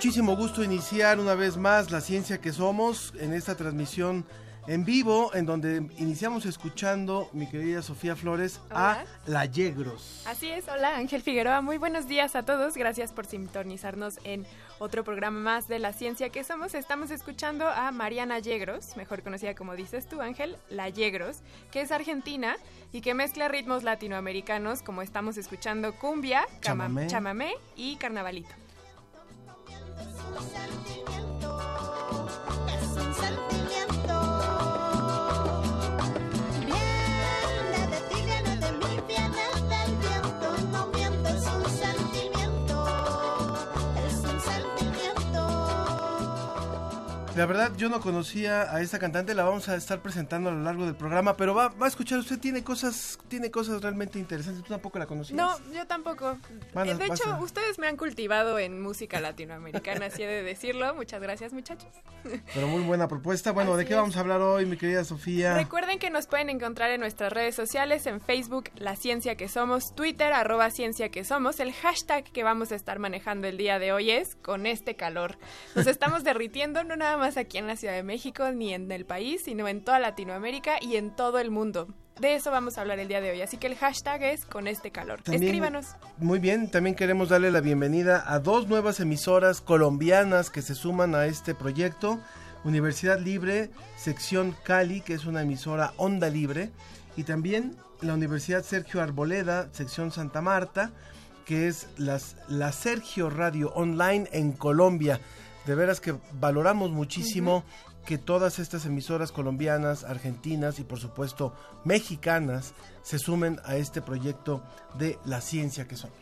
Muchísimo gusto iniciar una vez más la ciencia que somos en esta transmisión en vivo, en donde iniciamos escuchando, mi querida Sofía Flores, a. La Yegros. Así es, hola Ángel Figueroa, muy buenos días a todos, gracias por sintonizarnos en otro programa más de la ciencia que somos. Estamos escuchando a Mariana Yegros, mejor conocida como dices tú Ángel, La Yegros, que es argentina y que mezcla ritmos latinoamericanos como estamos escuchando cumbia, chamamé y carnavalito. Es un sentimiento. Viene La verdad, yo no conocía a esta cantante, la vamos a estar presentando a lo largo del programa, pero va, va a escuchar, usted tiene cosas, tiene cosas realmente interesantes, tú tampoco la conocías. No, yo tampoco. Eh, de hecho, a- ustedes me han cultivado en música latinoamericana, así he de decirlo. Muchas gracias, muchachos. Pero muy buena propuesta. Bueno, ¿de qué es. vamos a hablar hoy, mi querida Sofía? Recuerden que nos pueden encontrar en nuestras redes sociales, en Facebook, La Ciencia que Somos, Twitter, arroba Ciencia que Somos. El hashtag que vamos a estar manejando el día de hoy es con este calor. Nos estamos derritiendo no nada más aquí en la Ciudad de México ni en el país, sino en toda Latinoamérica y en todo el mundo. De eso vamos a hablar el día de hoy. Así que el hashtag es con este calor. También- Escríbanos. Muy bien, también queremos darle la bienvenida a dos nuevas emisoras colombianas que se suman a este proyecto. Universidad Libre, sección Cali, que es una emisora onda libre, y también la Universidad Sergio Arboleda, sección Santa Marta, que es las, la Sergio Radio Online en Colombia. De veras que valoramos muchísimo que todas estas emisoras colombianas, argentinas y por supuesto mexicanas se sumen a este proyecto de la ciencia que somos.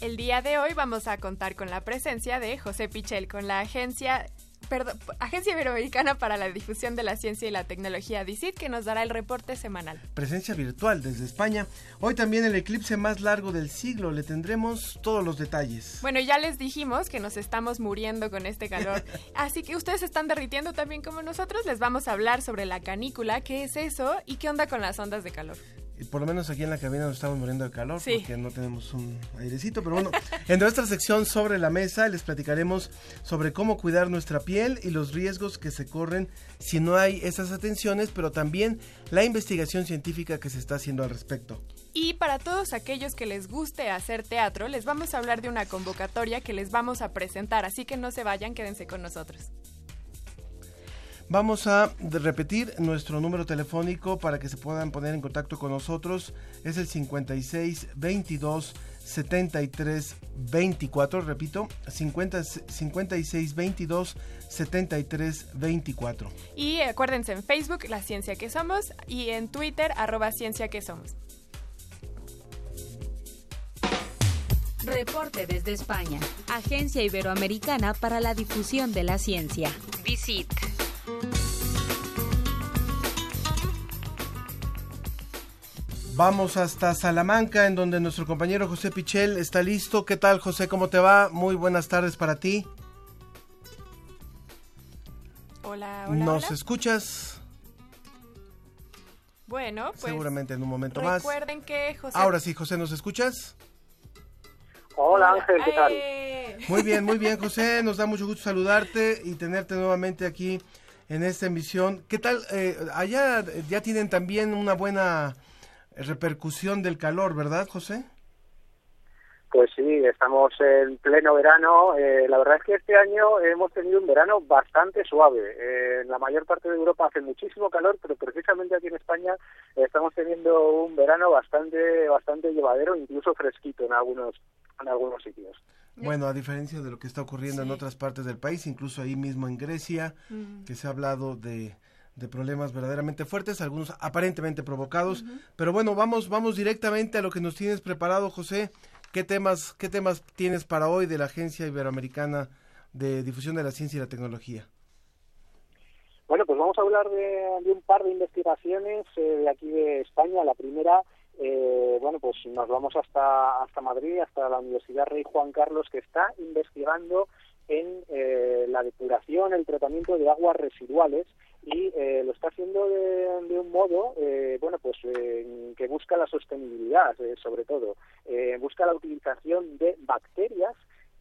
El día de hoy vamos a contar con la presencia de José Pichel con la agencia perdón, Agencia Iberoamericana para la Difusión de la Ciencia y la Tecnología DICIT que nos dará el reporte semanal. Presencia virtual desde España. Hoy también el eclipse más largo del siglo. Le tendremos todos los detalles. Bueno, ya les dijimos que nos estamos muriendo con este calor, así que ustedes están derritiendo también como nosotros. Les vamos a hablar sobre la canícula, qué es eso y qué onda con las ondas de calor. Por lo menos aquí en la cabina nos estamos muriendo de calor Sí. porque no tenemos un airecito. Pero bueno, en nuestra sección sobre la mesa les platicaremos sobre cómo cuidar nuestra piel y los riesgos que se corren si no hay esas atenciones, pero también la investigación científica que se está haciendo al respecto. Y para todos aquellos que les guste hacer teatro, les vamos a hablar de una convocatoria que les vamos a presentar, así que no se vayan, quédense con nosotros. Vamos a repetir nuestro número telefónico para que se puedan poner en contacto con nosotros. Es el 56 22 73 24. Repito, 50, 56 22 73 24. Y acuérdense en Facebook, La Ciencia que Somos, y en Twitter, arroba Ciencia que Somos. Reporte desde España. Agencia Iberoamericana para la Difusión de la Ciencia. Visit. Vamos hasta Salamanca, en donde nuestro compañero José Pichel está listo. ¿Qué tal, José? ¿Cómo te va? Muy buenas tardes para ti. Hola, hola. ¿Nos hola. escuchas? Bueno, pues. Seguramente en un momento más. Recuerden que José. Ahora sí, José, ¿nos escuchas? Hola Ángel, ¿qué tal? ¡Eh! Muy bien, muy bien, José. Nos da mucho gusto saludarte y tenerte nuevamente aquí en esta emisión. ¿Qué tal? Eh, allá ya tienen también una buena repercusión del calor, ¿verdad, José? Pues sí, estamos en pleno verano. Eh, la verdad es que este año hemos tenido un verano bastante suave. Eh, en la mayor parte de Europa hace muchísimo calor, pero precisamente aquí en España estamos teniendo un verano bastante bastante llevadero, incluso fresquito en algunos en algunos sitios. Bueno, a diferencia de lo que está ocurriendo en otras partes del país, incluso ahí mismo en Grecia, Mm. que se ha hablado de, de problemas verdaderamente fuertes, algunos aparentemente provocados. Pero bueno, vamos, vamos directamente a lo que nos tienes preparado, José. ¿Qué temas, qué temas tienes para hoy de la Agencia Iberoamericana de Difusión de la Ciencia y la Tecnología? Bueno, pues vamos a hablar de, de un par de investigaciones eh, de aquí de España. La primera, eh, bueno, pues nos vamos hasta, hasta Madrid, hasta la Universidad Rey Juan Carlos, que está investigando en eh, la depuración, el tratamiento de aguas residuales y eh, lo está haciendo de, un modo, eh, bueno, pues eh, que busca la sostenibilidad, eh, sobre todo, Eh, busca la utilización de bacterias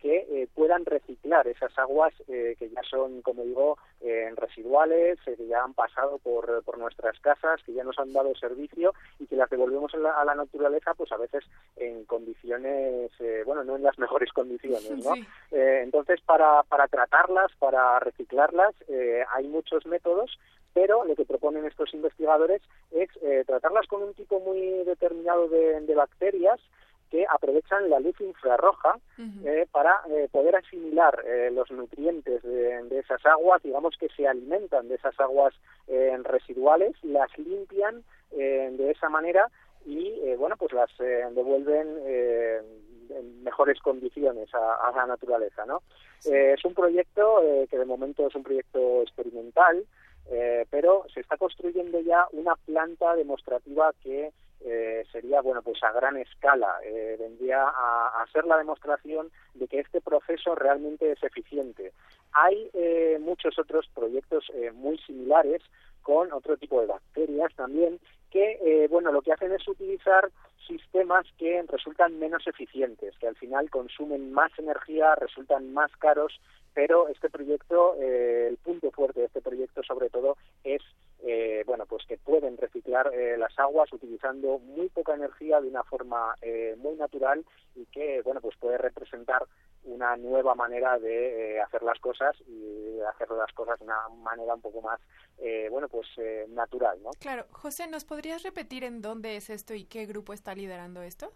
que eh, puedan reciclar esas aguas eh, que ya son, como digo, eh, residuales, eh, que ya han pasado por, por nuestras casas, que ya nos han dado servicio y que las devolvemos a la, a la naturaleza, pues a veces en condiciones, eh, bueno, no en las mejores condiciones, ¿no? Sí. Entonces, para, para tratarlas, para reciclarlas, eh, hay muchos métodos, pero lo que proponen estos investigadores es eh, tratarlas con un tipo muy determinado de, de bacterias que aprovechan la luz infrarroja eh, para eh, poder asimilar eh, los nutrientes de, de esas aguas, digamos que se alimentan de esas aguas eh, residuales, las limpian eh, de esa manera y bueno pues las devuelven eh, en mejores condiciones a, a la naturaleza, ¿no? Es un proyecto eh, que de momento es un proyecto experimental, eh, pero se está construyendo ya una planta demostrativa que eh, sería bueno pues a gran escala. Eh, vendría a, a ser la demostración de que este proceso realmente es eficiente. Hay eh, muchos otros proyectos eh, muy similares con otro tipo de bacterias también que eh, bueno lo que hacen es utilizar sistemas que resultan menos eficientes que al final consumen más energía resultan más caros pero este proyecto el punto fuerte de este proyecto sobre todo es eh, bueno pues que pueden reciclar eh, las aguas utilizando muy poca energía de una forma eh, muy natural y que bueno pues puede representar una nueva manera de eh, hacer las cosas y hacer las cosas de una manera un poco más eh, bueno pues eh, natural no Claro, José, ¿nos podrías repetir en dónde es esto y qué grupo está liderando esto?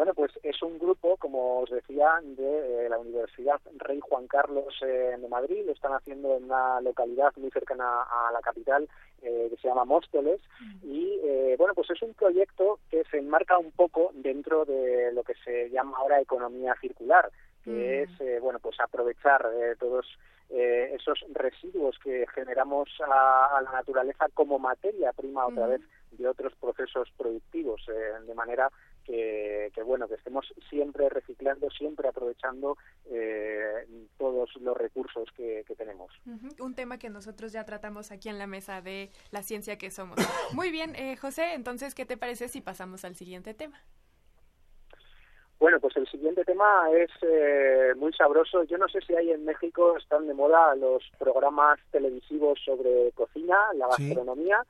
Bueno, pues es un grupo, como os decía, de eh, la Universidad Rey Juan Carlos eh, de Madrid. Lo están haciendo en una localidad muy cercana a la capital eh, que se llama Móstoles. Y eh, bueno, pues es un proyecto que se enmarca un poco dentro de lo que se llama ahora economía circular, que Mm. es eh, bueno pues aprovechar eh, todos eh, esos residuos que generamos a, a la naturaleza como materia prima otra vez de otros procesos productivos, eh, de manera que, que, bueno que estemos siempre reciclando, siempre aprovechando eh, todos los recursos que, que tenemos. Un tema que nosotros ya tratamos aquí en la mesa de la ciencia que somos. Muy bien, eh, José, entonces, ¿qué te parece si pasamos al siguiente tema? Bueno, pues el siguiente tema es eh, muy sabroso. Yo no sé si hay en México están de moda los programas televisivos sobre cocina, la gastronomía,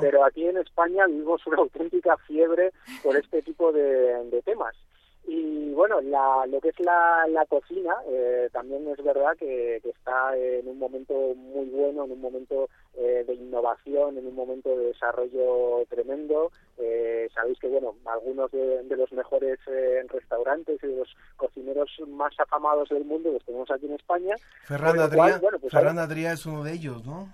pero aquí en España vivimos una auténtica fiebre por este tipo de, de temas. Y bueno, la, lo que es la, la cocina eh, también es verdad que, que está en un momento muy bueno, en un momento eh, de innovación, en un momento de desarrollo tremendo. Eh, sabéis que bueno, algunos de, de los mejores eh, restaurantes y de los cocineros más afamados del mundo los tenemos aquí en España. Ferran con lo cual, Adrià, bueno, pues Adrià es uno de ellos, ¿no?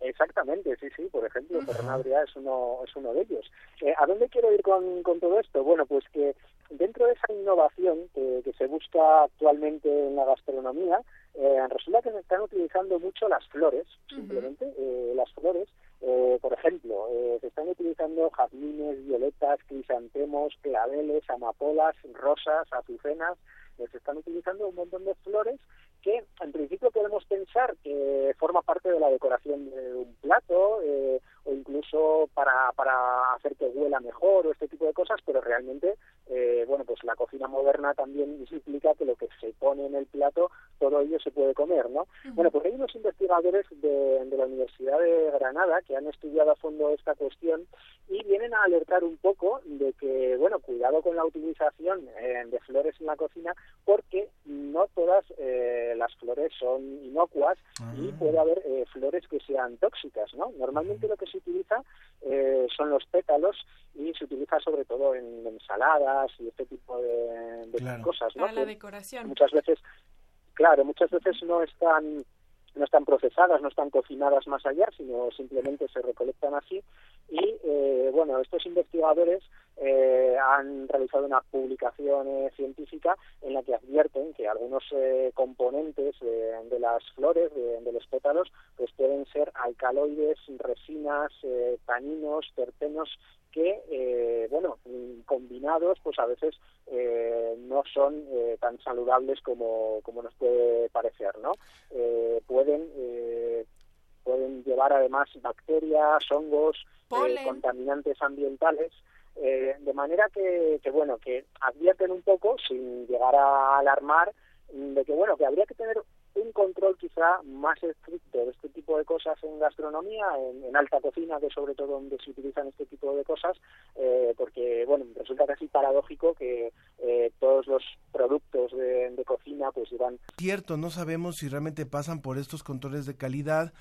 Exactamente, sí, sí, por ejemplo, Ferran Adrià es uno, es uno de ellos. Eh, ¿A dónde quiero ir con, con todo esto? Bueno, pues que dentro de esa innovación que, que se busca actualmente en la gastronomía, eh, resulta que se están utilizando mucho las flores, simplemente, eh, las flores. Eh, por ejemplo, eh, se están utilizando jazmines, amapolas, rosas, azucenas, eh, se están utilizando un montón de flores que en principio podemos pensar que forma parte de la decoración de un plato eh, o incluso para, para hacer que huela mejor o este tipo de cosas, pero realmente, eh, bueno, pues la cocina moderna también implica que lo que se pone en el plato, todo ello se puede comer, ¿no? Bueno, pues hay unos investigadores de, de la Universidad de Granada que han estudiado a fondo esta cuestión y vienen a alertar un poco de que, bueno, cuidado con la utilización eh, de flores en la cocina porque no todas eh, las flores son inocuas y puede haber eh, flores que sean tóxicas, ¿no? Normalmente lo que se utiliza eh, son los pétalos y se utiliza sobre todo en ensaladas y este tipo de, de Claro. cosas, ¿no? Para la decoración. Muchas veces, claro, muchas veces no están no están procesadas, no están cocinadas más allá, sino simplemente se recolectan así. Y eh, bueno, estos investigadores eh, han realizado una publicación eh, científica en la que advierten que algunos eh, componentes eh, de las flores, de, de los pétalos, pues pueden ser alcaloides, resinas, eh, taninos, terpenos que, eh, bueno, combinados, pues a veces eh, no son eh, tan saludables como, como nos puede parecer, ¿no? Eh, pueden eh, pueden llevar además bacterias, hongos, eh, contaminantes ambientales, eh, de manera que, que, bueno, que advierten un poco, sin llegar a alarmar, de que, bueno, que habría que tener un control quizá más estricto de este tipo de cosas en gastronomía, en, en alta cocina, que es sobre todo donde se utilizan este tipo de cosas, eh, porque, bueno, resulta casi paradójico que eh, todos los productos de, de cocina pues llevan Cierto, no sabemos si realmente pasan por estos controles de calidad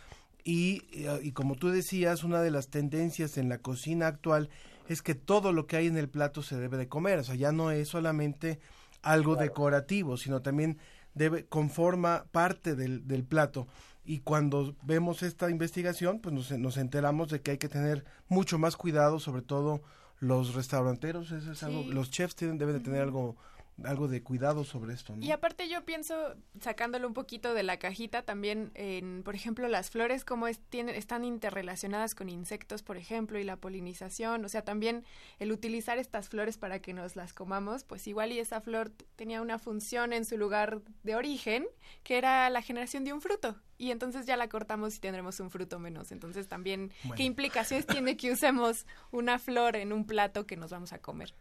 y, y como tú decías, una de las tendencias en la cocina actual es que todo lo que hay en el plato se debe de comer, o sea, ya no es solamente algo decorativo, sino también debe conforma parte del, del plato. Y cuando vemos esta investigación, pues nos, nos enteramos de que hay que tener mucho más cuidado, sobre todo los restauranteros, eso es algo, los chefs tienen, deben de tener algo, algo de cuidado sobre esto. ¿no? Y aparte yo pienso, sacándolo un poquito de la cajita, también en, por ejemplo, las flores, como es, tienen, están interrelacionadas con insectos, por ejemplo, y la polinización, o sea, también el utilizar estas flores para que nos las comamos, pues igual y esa flor tenía una función en su lugar de origen, que era la generación de un fruto, y entonces ya la cortamos y tendremos un fruto menos. Entonces también, Bueno. ¿qué implicaciones tiene que usemos una flor en un plato que nos vamos a comer?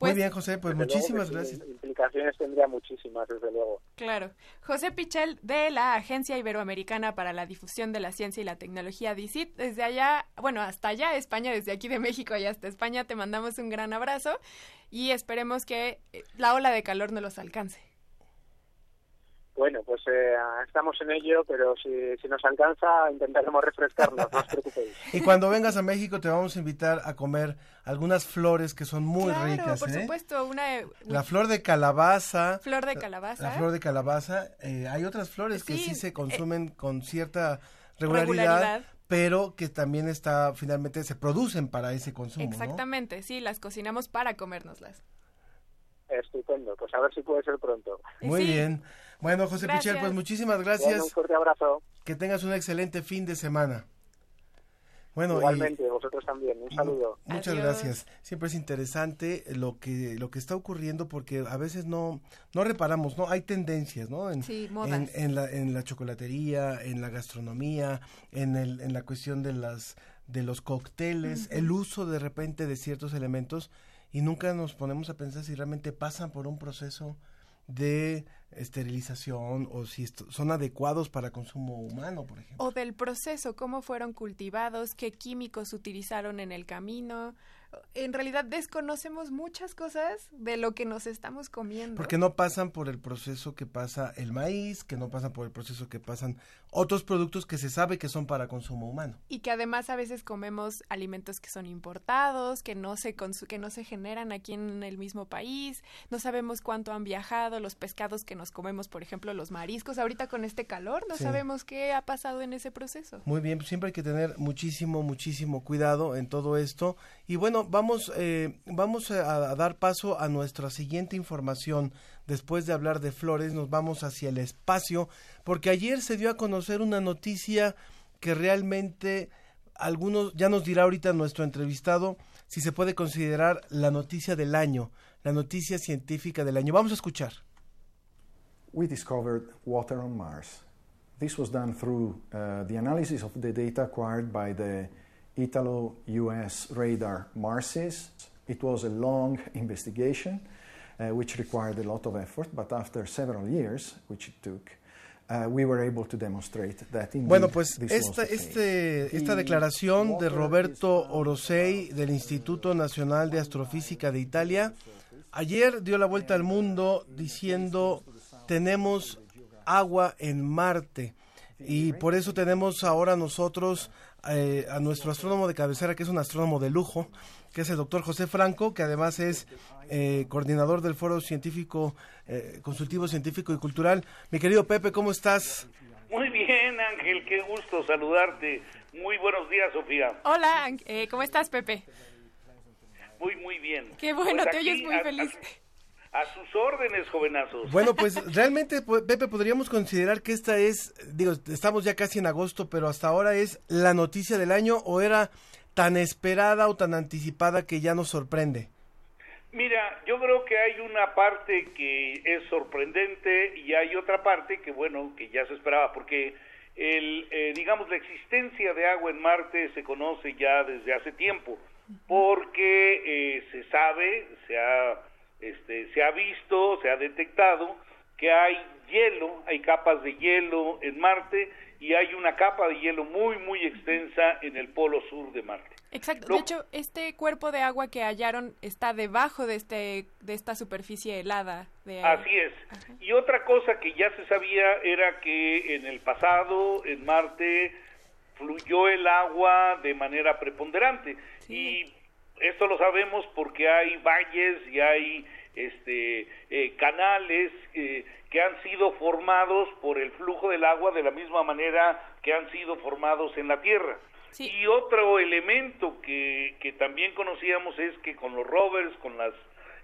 Muy Pues- bien, José, pues luego muchísimas gracias. Implicaciones tendría muchísimas, desde luego. Claro. José Pichel de la Agencia Iberoamericana para la Difusión de la Ciencia y la Tecnología, DICIT. Desde allá, bueno, hasta allá, España, desde aquí de México allá hasta España, te mandamos un gran abrazo y esperemos que eh, la ola de calor no los alcance. Bueno, pues eh, estamos en ello, pero si, si nos alcanza intentaremos refrescarnos, no os preocupéis. Y cuando vengas a México te vamos a invitar a comer algunas flores que son muy claro, ricas. por ¿eh? supuesto, una eh, La flor de calabaza. flor de calabaza. La flor de calabaza. eh, hay otras flores que Sí, se eh, consumen con cierta regularidad, regularidad. pero que también está, finalmente se producen para ese consumo. ¿no? Exactamente, sí, las cocinamos para comérnoslas. Estupendo, pues a ver si puede ser pronto. Muy Sí. bien. Bueno, José Pichel, Gracias. pues muchísimas gracias. un fuerte abrazo. Que tengas un excelente fin de semana. Bueno, y- Igualmente, vosotros también. Un saludo. Muchas Adiós. gracias. Siempre es interesante lo que lo que está ocurriendo porque a veces no no reparamos, ¿no? Hay tendencias, ¿no? En, Sí, en, modas. en la en la chocolatería, en la gastronomía, en el en la cuestión de las de los cócteles, el uso de repente de ciertos elementos y nunca nos ponemos a pensar si realmente pasan por un proceso de esterilización o si son adecuados para consumo humano, por ejemplo. O del proceso, cómo fueron cultivados, qué químicos utilizaron en el camino. En realidad desconocemos muchas cosas de lo que nos estamos comiendo. Porque no pasan por el proceso que pasa el maíz, que no pasan por el proceso que pasan otros productos que se sabe que son para consumo humano. y que además a veces comemos alimentos que son importados, que no se que no se generan aquí en el mismo país, no sabemos cuánto han viajado, los pescados que nos comemos, por ejemplo, los mariscos, ahorita con este calor no Sí. sabemos qué ha pasado en ese proceso. Muy bien, siempre hay que tener muchísimo, muchísimo cuidado en todo esto. Y bueno, vamos, eh, vamos a, dar paso a nuestra siguiente información. Después de hablar de flores, nos vamos hacia el espacio, porque ayer se dio a conocer una noticia que realmente algunos, ya nos dirá ahorita nuestro entrevistado, si se puede considerar la noticia del año, la noticia científica del año. Vamos a escuchar. We discovered water on Mars. This was done through uh, the analysis of the data acquired by the Italo US radar MARSIS. It was a long investigation uh, which required a lot of effort, but after several years, which it took, uh, we were able to demonstrate that indeed Bueno, pues this esta, este, esta declaración de Roberto Orosei del Instituto Nacional de Astrofísica de Italia ayer dio la vuelta al mundo diciendo tenemos agua en Marte y por eso tenemos ahora nosotros eh, a nuestro astrónomo de cabecera que es un astrónomo de lujo que es el doctor José Franco que además es eh, coordinador del Foro Científico eh, Consultivo Científico y Cultural. Mi querido Pepe, ¿cómo estás? Muy bien, Ángel, qué gusto saludarte. Muy buenos días, Sofía. Hola, eh, ¿cómo estás, Pepe? Muy, muy bien. Qué bueno, Pues te oyes muy feliz. A, a sus órdenes, jovenazos. Bueno, pues realmente, pues, Pepe, podríamos considerar que esta es, digo, estamos ya casi en agosto, pero hasta ahora es la noticia del año o era tan esperada o tan anticipada que ya nos sorprende. Mira, yo creo que hay una parte que es sorprendente y hay otra parte que, bueno, que ya se esperaba, porque el, eh, digamos, la existencia de agua en Marte se conoce ya desde hace tiempo, porque eh, se sabe, se ha, este, se ha visto, se ha detectado que hay hielo, hay capas de hielo en Marte y hay una capa de hielo muy, muy extensa en el polo sur de Marte. Exacto. Lo- De hecho, este cuerpo de agua que hallaron está debajo de este de esta superficie helada de Así es. Y otra cosa que ya se sabía era que en el pasado, en Marte, fluyó el agua de manera preponderante. Y esto lo sabemos porque hay valles y hay este, eh, canales eh, que han sido formados por el flujo del agua de la misma manera que han sido formados en la Tierra. Y otro elemento que, que también conocíamos es que con los rovers, con las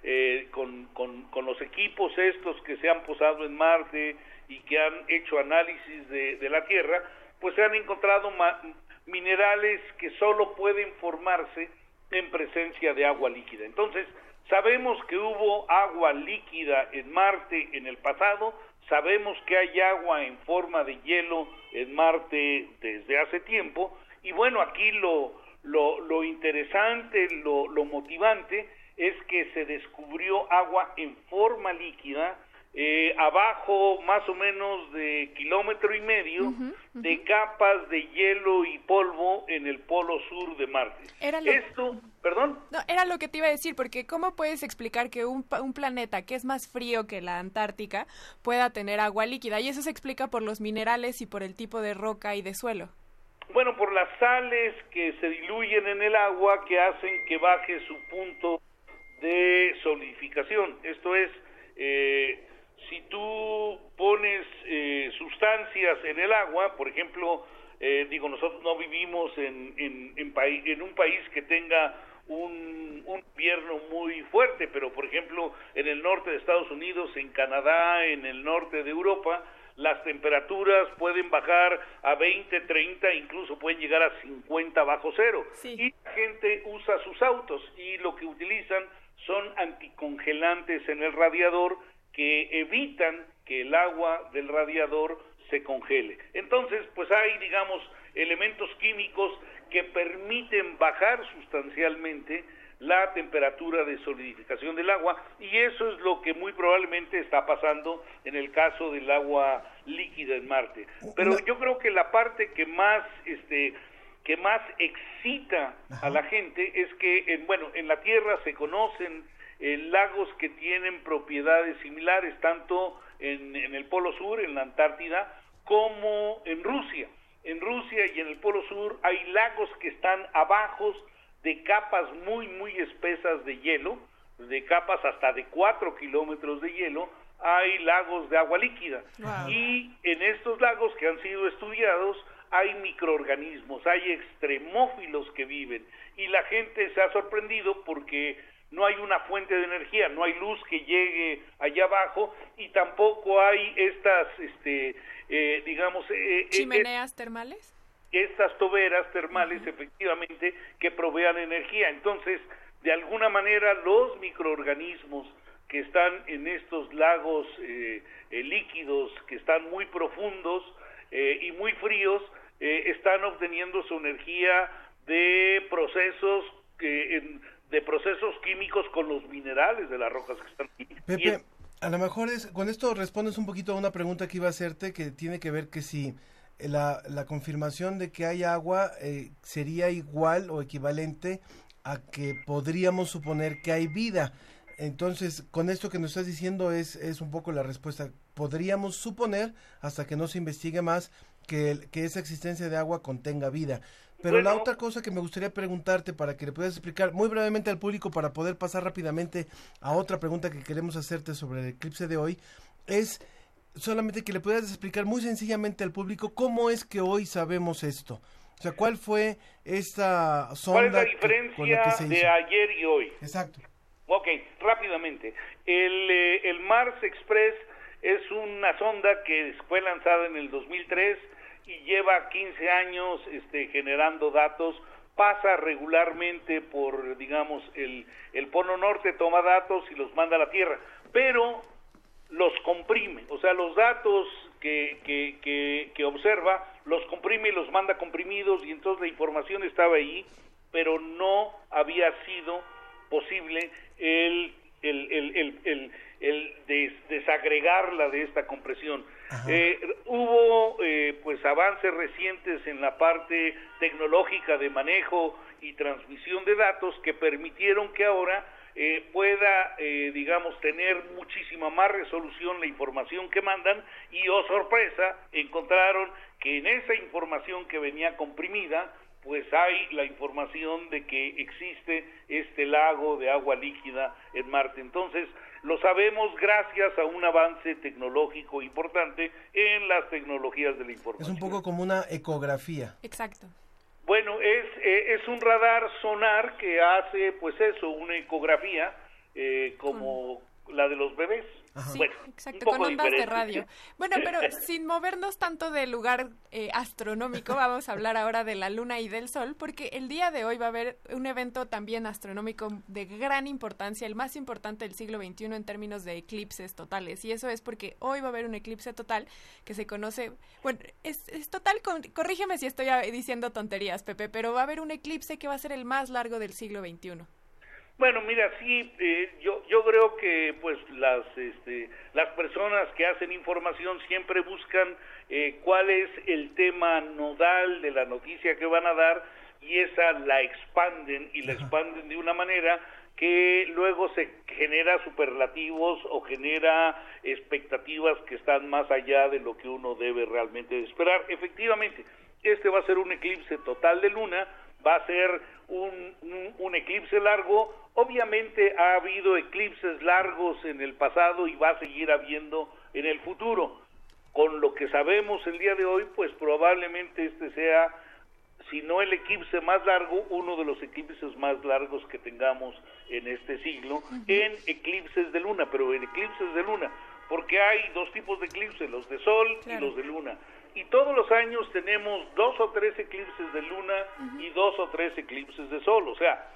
eh, con, con, con los equipos estos que se han posado en Marte y que han hecho análisis de, de la Tierra, pues se han encontrado ma- minerales que solo pueden formarse en presencia de agua líquida. Entonces, sabemos que hubo agua líquida en Marte en el pasado, sabemos que hay agua en forma de hielo en Marte desde hace tiempo, y bueno, aquí lo, lo, interesante, lo, lo motivante es que se descubrió agua en forma líquida eh, abajo más o menos de kilómetro y medio de capas de hielo y polvo en el polo sur de Marte. Era lo- Esto, perdón, No, era lo que te iba a decir, porque ¿cómo puedes explicar que un, planeta que es más frío que la Antártica pueda tener agua líquida? Y eso se explica por los minerales y por el tipo de roca y de suelo. Bueno, por las sales que se diluyen en el agua que hacen que baje su punto de solidificación. Esto es, eh, si tú pones eh, sustancias en el agua, por ejemplo, eh, digo, nosotros no vivimos en, en, en, en un país que tenga un, un invierno muy fuerte, pero por ejemplo, en el norte de Estados Unidos, en Canadá, en el norte de Europa, las temperaturas pueden bajar a 20, 30, incluso pueden llegar a 50 bajo cero. Y la gente usa sus autos y lo que utilizan son anticongelantes en el radiador que evitan que el agua del radiador se congele. Entonces, pues hay, digamos, elementos químicos que permiten bajar sustancialmente la temperatura de solidificación del agua y eso es lo que muy probablemente está pasando en el caso del agua líquida en Marte. Pero yo creo que la parte que más este que más excita a la gente es que en, bueno, en la Tierra se conocen eh, lagos que tienen propiedades similares tanto en, en el Polo Sur, en la Antártida, como en Rusia. En Rusia y en el Polo Sur hay lagos que están abajo de capas muy, muy espesas de hielo, de capas hasta de 4 kilómetros de hielo, hay lagos de agua líquida. Wow. Y en estos lagos que han sido estudiados hay microorganismos, hay extremófilos que viven. Y la gente se ha sorprendido porque no hay una fuente de energía, no hay luz que llegue allá abajo y tampoco hay estas, este, eh, digamos, eh, eh, ¿Chimeneas termales? estas toberas termales efectivamente que provean energía. Entonces, de alguna manera los microorganismos que están en estos lagos eh, eh, líquidos, que están muy profundos y muy fríos, están obteniendo su energía de procesos de procesos químicos con los minerales de las rocas que están aquí. Pepe, a lo mejor es, con esto respondes un poquito a una pregunta que iba a hacerte que tiene que ver que si la, la confirmación de que hay agua sería igual o equivalente a que podríamos suponer que hay vida. Entonces, con esto que nos estás diciendo es, es un poco la respuesta. Podríamos suponer, hasta que no se investigue más, que, que esa existencia de agua contenga vida. Pero la otra cosa que me gustaría preguntarte para que le puedas explicar muy brevemente al público para poder pasar rápidamente a otra pregunta que queremos hacerte sobre el eclipse de hoy es solamente que le puedas explicar muy sencillamente al público cómo es que hoy sabemos esto. O sea, ¿cuál fue esta sonda? ¿Cuál es la diferencia de ayer y hoy? Exacto. Ok, rápidamente. El, eh, el Mars Express es una sonda que fue lanzada en el 2003 y lleva 15 años este, generando datos. Pasa regularmente por, digamos, el, el Polo Norte, toma datos y los manda a la Tierra, pero los comprime. O sea, los datos que, que, que, que observa los comprime y los manda comprimidos y entonces la información estaba ahí, pero no había sido posible el, el, el, el, el desagregarla de esta compresión. Eh, hubo eh, pues avances recientes en la parte tecnológica de manejo y transmisión de datos que permitieron que ahora eh, pueda, eh, digamos, tener muchísima más resolución la información que mandan y, oh sorpresa, encontraron que en esa información que venía comprimida, pues hay la información de que existe este lago de agua líquida en Marte. Entonces, lo sabemos gracias a un avance tecnológico importante en las tecnologías de la información. Es un poco como una ecografía. Exacto. Bueno, es, eh, es un radar sonar que hace, pues eso, una ecografía eh, como la de los bebés. Sí, exacto, con ondas de radio. Bueno, pero sin movernos tanto del lugar eh, astronómico, vamos a hablar ahora de la Luna y del Sol, porque el día de hoy va a haber un evento también astronómico de gran importancia, el más importante del siglo XXI en términos de eclipses totales. Y eso es porque hoy va a haber un eclipse total que se conoce, bueno, es, es total, corrígeme si estoy diciendo tonterías, Pepe, pero va a haber un eclipse que va a ser el más largo del siglo XXI. Bueno, mira, sí, eh, yo yo creo que pues las este, las personas que hacen información siempre buscan eh, cuál es el tema nodal de la noticia que van a dar y esa la expanden y la expanden de una manera que luego se genera superlativos o genera expectativas que están más allá de lo que uno debe realmente esperar. Efectivamente, este va a ser un eclipse total de luna, va a ser un, un, eclipse largo. Obviamente ha habido eclipses largos en el pasado y va a seguir habiendo en el futuro. Con lo que sabemos el día de hoy, pues probablemente este sea, si no el eclipse más largo, uno de los eclipses más largos que tengamos en este siglo, en eclipses de luna, pero en eclipses de luna, porque hay dos tipos de eclipses, los de sol y los de luna y todos los años tenemos dos o tres eclipses de luna y dos o tres eclipses de sol, o sea,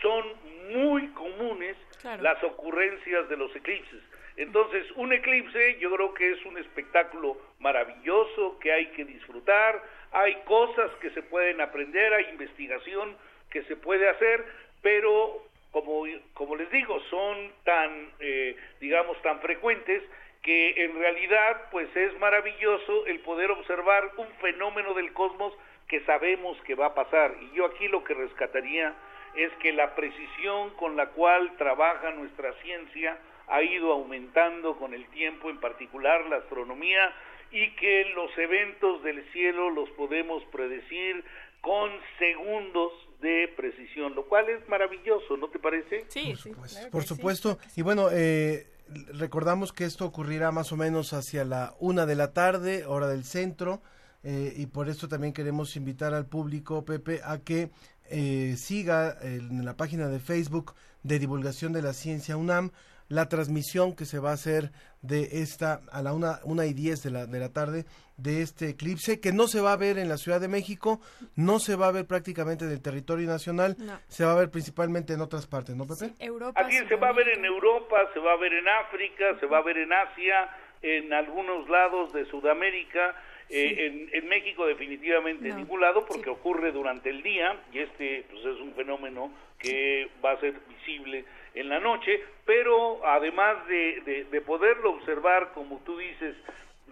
son muy comunes las ocurrencias de los eclipses. Entonces, un eclipse yo creo que es un espectáculo maravilloso que hay que disfrutar, hay cosas que se pueden aprender, hay investigación que se puede hacer, pero como, como les digo, son tan, eh, digamos, tan frecuentes que en realidad pues es maravilloso el poder observar un fenómeno del cosmos que sabemos que va a pasar. Y yo aquí lo que rescataría es que la precisión con la cual trabaja nuestra ciencia ha ido aumentando con el tiempo, en particular la astronomía, y que los eventos del cielo los podemos predecir con segundos de precisión, lo cual es maravilloso, ¿no te parece? Sí, por supuesto. por supuesto. Y bueno, eh, recordamos que esto ocurrirá más o menos hacia la una de la tarde, hora del centro, eh, y por esto también queremos invitar al público, Pepe, a que eh, siga en la página de Facebook de divulgación de la ciencia UNAM la transmisión que se va a hacer de esta a la una, una y diez de la, de la tarde de este eclipse que no se va a ver en la Ciudad de México, no se va a ver prácticamente en el territorio nacional, No. se va a ver principalmente en otras partes, ¿no, Pepe? Europa. Es, se va a ver en Europa, se va a ver en África, se va a ver en Asia, en algunos lados de Sudamérica, eh, en, en México definitivamente en ningún lado porque ocurre durante el día y este pues es un fenómeno que va a ser visible en la noche, pero además de, de, de poderlo observar, como tú dices,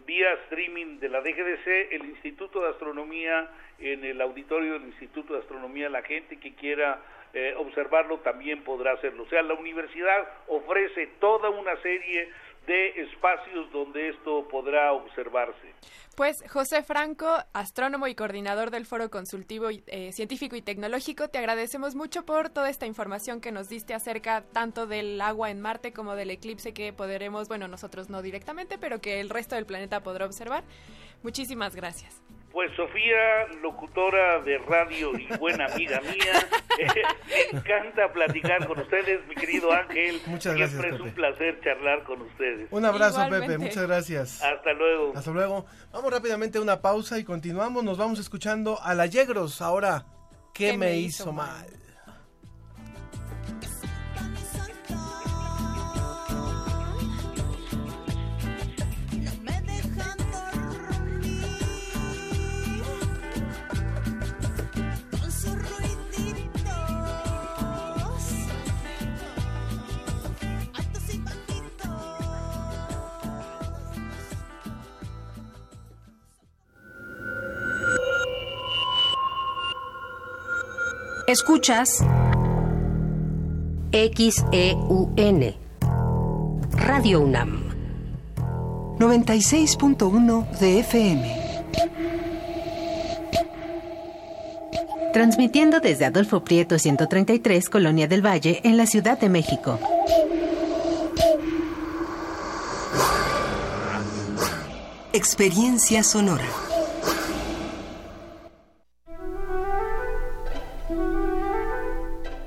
vía streaming de la DGDC, el Instituto de Astronomía, en el auditorio del Instituto de Astronomía, la gente que quiera eh, observarlo también podrá hacerlo. O sea, la universidad ofrece toda una serie de espacios donde esto podrá observarse. Pues José Franco, astrónomo y coordinador del Foro Consultivo y- eh, Científico y Tecnológico, te agradecemos mucho por toda esta información que nos diste acerca tanto del agua en Marte como del eclipse que podremos, bueno, nosotros no directamente, pero que el resto del planeta podrá observar. Muchísimas gracias. Pues Sofía, locutora de radio y buena amiga mía, me encanta platicar con ustedes, mi querido Ángel. Muchas Siempre gracias, es Pepe. un placer charlar con ustedes. Un abrazo, Igualmente. Pepe, muchas gracias. Hasta luego. Hasta luego. Vamos rápidamente a una pausa y continuamos. Nos vamos escuchando a la Yegros ahora. ¿Qué, me, hizo mal? Escuchas XEUN Radio UNAM 96.1 de FM. Transmitiendo desde Adolfo Prieto 133, Colonia del Valle, en la Ciudad de México. Experiencia sonora.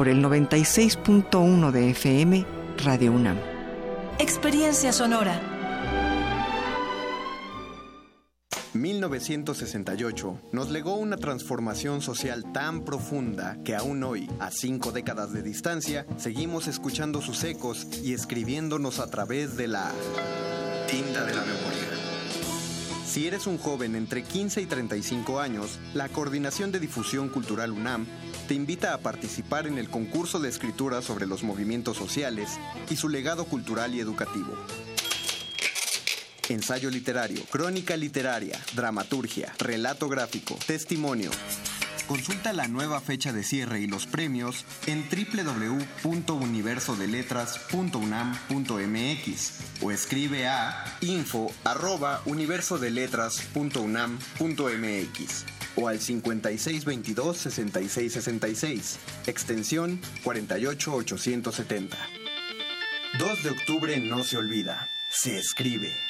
por el 96.1 de FM Radio UNAM. Experiencia sonora. 1968 nos legó una transformación social tan profunda que aún hoy, a cinco décadas de distancia, seguimos escuchando sus ecos y escribiéndonos a través de la tinta de la memoria. Si eres un joven entre 15 y 35 años, la Coordinación de Difusión Cultural UNAM te invita a participar en el concurso de escritura sobre los movimientos sociales y su legado cultural y educativo. Ensayo literario, crónica literaria, dramaturgia, relato gráfico, testimonio. Consulta la nueva fecha de cierre y los premios en www.universodeletras.unam.mx o escribe a info@universodeletras.unam.mx o al 5622 6666, extensión 48870. 2 de octubre no se olvida, se escribe.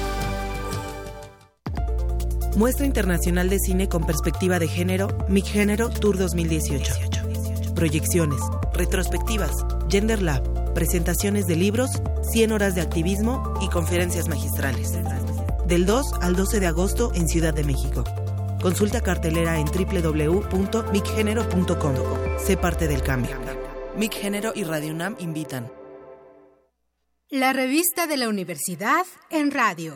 Muestra Internacional de Cine con Perspectiva de Género, Mi Género Tour 2018. Proyecciones, retrospectivas, Gender Lab, presentaciones de libros, 100 horas de activismo y conferencias magistrales. Del 2 al 12 de agosto en Ciudad de México. Consulta cartelera en www.micgénero.com. Sé parte del cambio. Mic Género y Radio UNAM invitan. La revista de la universidad en radio.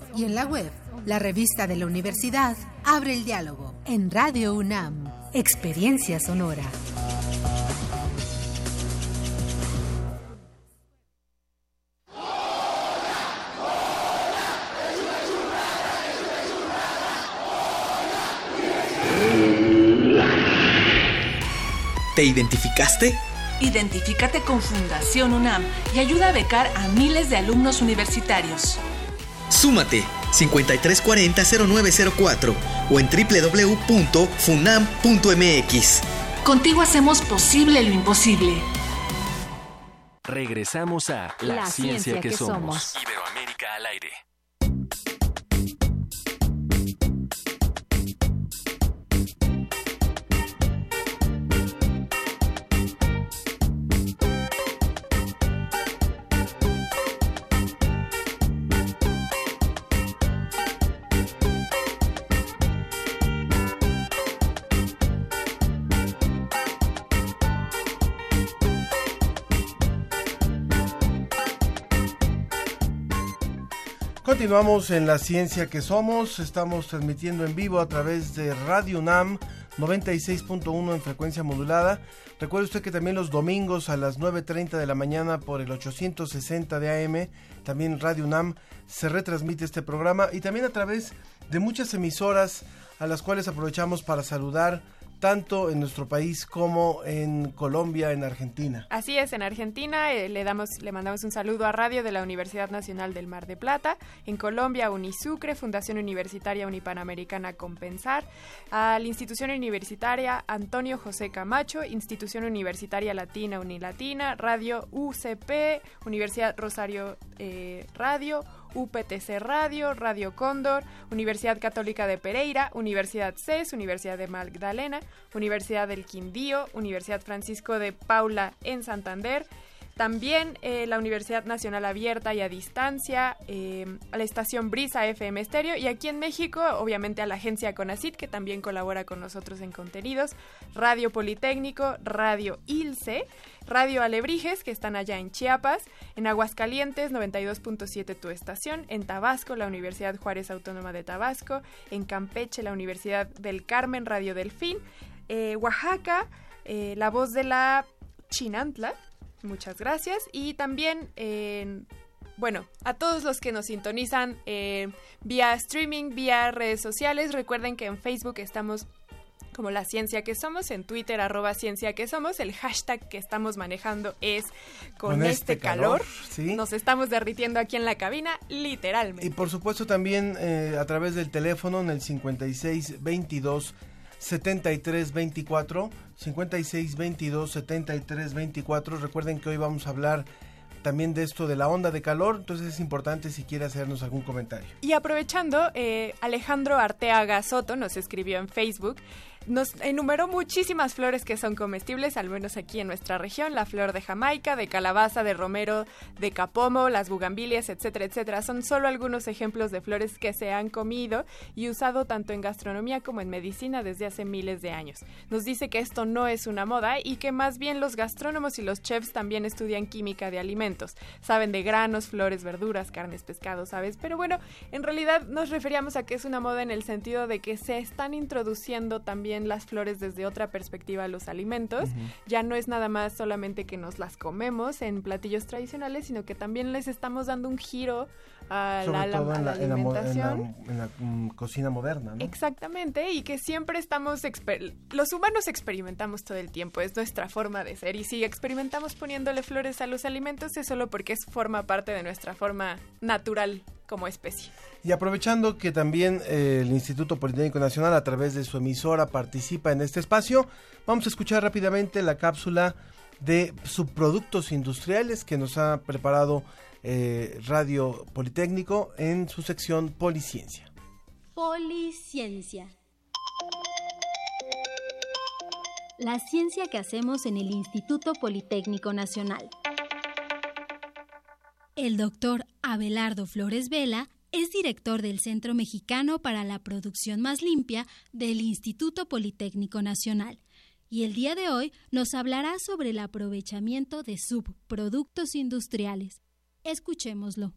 y en la web. La revista de la universidad abre el diálogo en Radio UNAM. Experiencia sonora. ¿Te identificaste? Identifícate con Fundación UNAM y ayuda a becar a miles de alumnos universitarios. Súmate 5340-0904 o en www.funam.mx. Contigo hacemos posible lo imposible. Regresamos a La, ciencia, que, somos. Iberoamérica al aire. Continuamos en la ciencia que somos, estamos transmitiendo en vivo a través de Radio UNAM 96.1 en frecuencia modulada. Recuerde usted que también los domingos a las 9.30 de la mañana por el 860 de AM, también Radio UNAM se retransmite este programa y también a través de muchas emisoras a las cuales aprovechamos para saludar tanto en nuestro país como en Colombia, en Argentina. Así es, en Argentina eh, le damos, le mandamos un saludo a Radio de la Universidad Nacional del Mar de Plata, en Colombia Unisucre, Fundación Universitaria Unipanamericana Compensar, a la Institución Universitaria Antonio José Camacho, Institución Universitaria Latina Unilatina, Radio UCP, Universidad Rosario eh, Radio, UPTC Radio, Radio Cóndor, Universidad Católica de Pereira, Universidad CES, Universidad de Magdalena, Universidad del Quindío, Universidad Francisco de Paula en Santander, también eh, la Universidad Nacional Abierta y a Distancia, eh, la estación Brisa FM Estéreo y aquí en México, obviamente a la agencia CONACIT, que también colabora con nosotros en contenidos, Radio Politécnico, Radio ILCE, Radio Alebrijes, que están allá en Chiapas, en Aguascalientes 92.7 tu estación, en Tabasco la Universidad Juárez Autónoma de Tabasco, en Campeche la Universidad del Carmen Radio Delfín, eh, Oaxaca, la voz de la Chinantla, Muchas gracias. Y también, bueno, a todos los que nos sintonizan eh, vía streaming, vía redes sociales, recuerden que en Facebook estamos como la ciencia que somos, en Twitter arroba ciencia que somos, el hashtag que estamos manejando es con, este, calor, nos estamos derritiendo aquí en la cabina, literalmente. Y por supuesto también eh, a través del teléfono en el 5622 7324 5622 7324 recuerden que hoy vamos a hablar también de esto de la onda de calor, entonces es importante si quiere hacernos algún comentario. Y aprovechando, eh, Alejandro Arteaga Soto nos escribió en Facebook nos enumeró muchísimas flores que son comestibles, al menos aquí en nuestra región, la flor de Jamaica, de calabaza, de romero, de capomo, las bugambilias, etcétera, etcétera. Son solo algunos ejemplos de flores que se han comido y usado tanto en gastronomía como en medicina desde hace miles de años. Nos dice que esto no es una moda y que más bien los gastrónomos y los chefs también estudian química de alimentos. Saben de granos, flores, verduras, carnes, pescados, aves, pero bueno, en realidad nos referíamos a que es una moda en el sentido de que se están introduciendo también las flores desde otra perspectiva a los alimentos. Ya no es nada más solamente que nos las comemos en platillos tradicionales, sino que también les estamos dando un giro a, la, alimentación. En la, cocina moderna. Exactamente, y que siempre estamos, los humanos experimentamos todo el tiempo, es nuestra forma de ser, y si experimentamos poniéndole flores a los alimentos es solo porque es forma parte de nuestra forma natural como especie. Y aprovechando que también eh, el Instituto Politécnico Nacional a través de su emisora participa en este espacio, vamos a escuchar rápidamente la cápsula de subproductos industriales que nos ha preparado eh, Radio Politécnico en su sección Policiencia. Policiencia. La ciencia que hacemos en el Instituto Politécnico Nacional. El doctor Abelardo Flores Vela es director del Centro Mexicano para la Producción Más Limpia del Instituto Politécnico Nacional y el día de hoy nos hablará sobre el aprovechamiento de subproductos industriales. Escuchémoslo.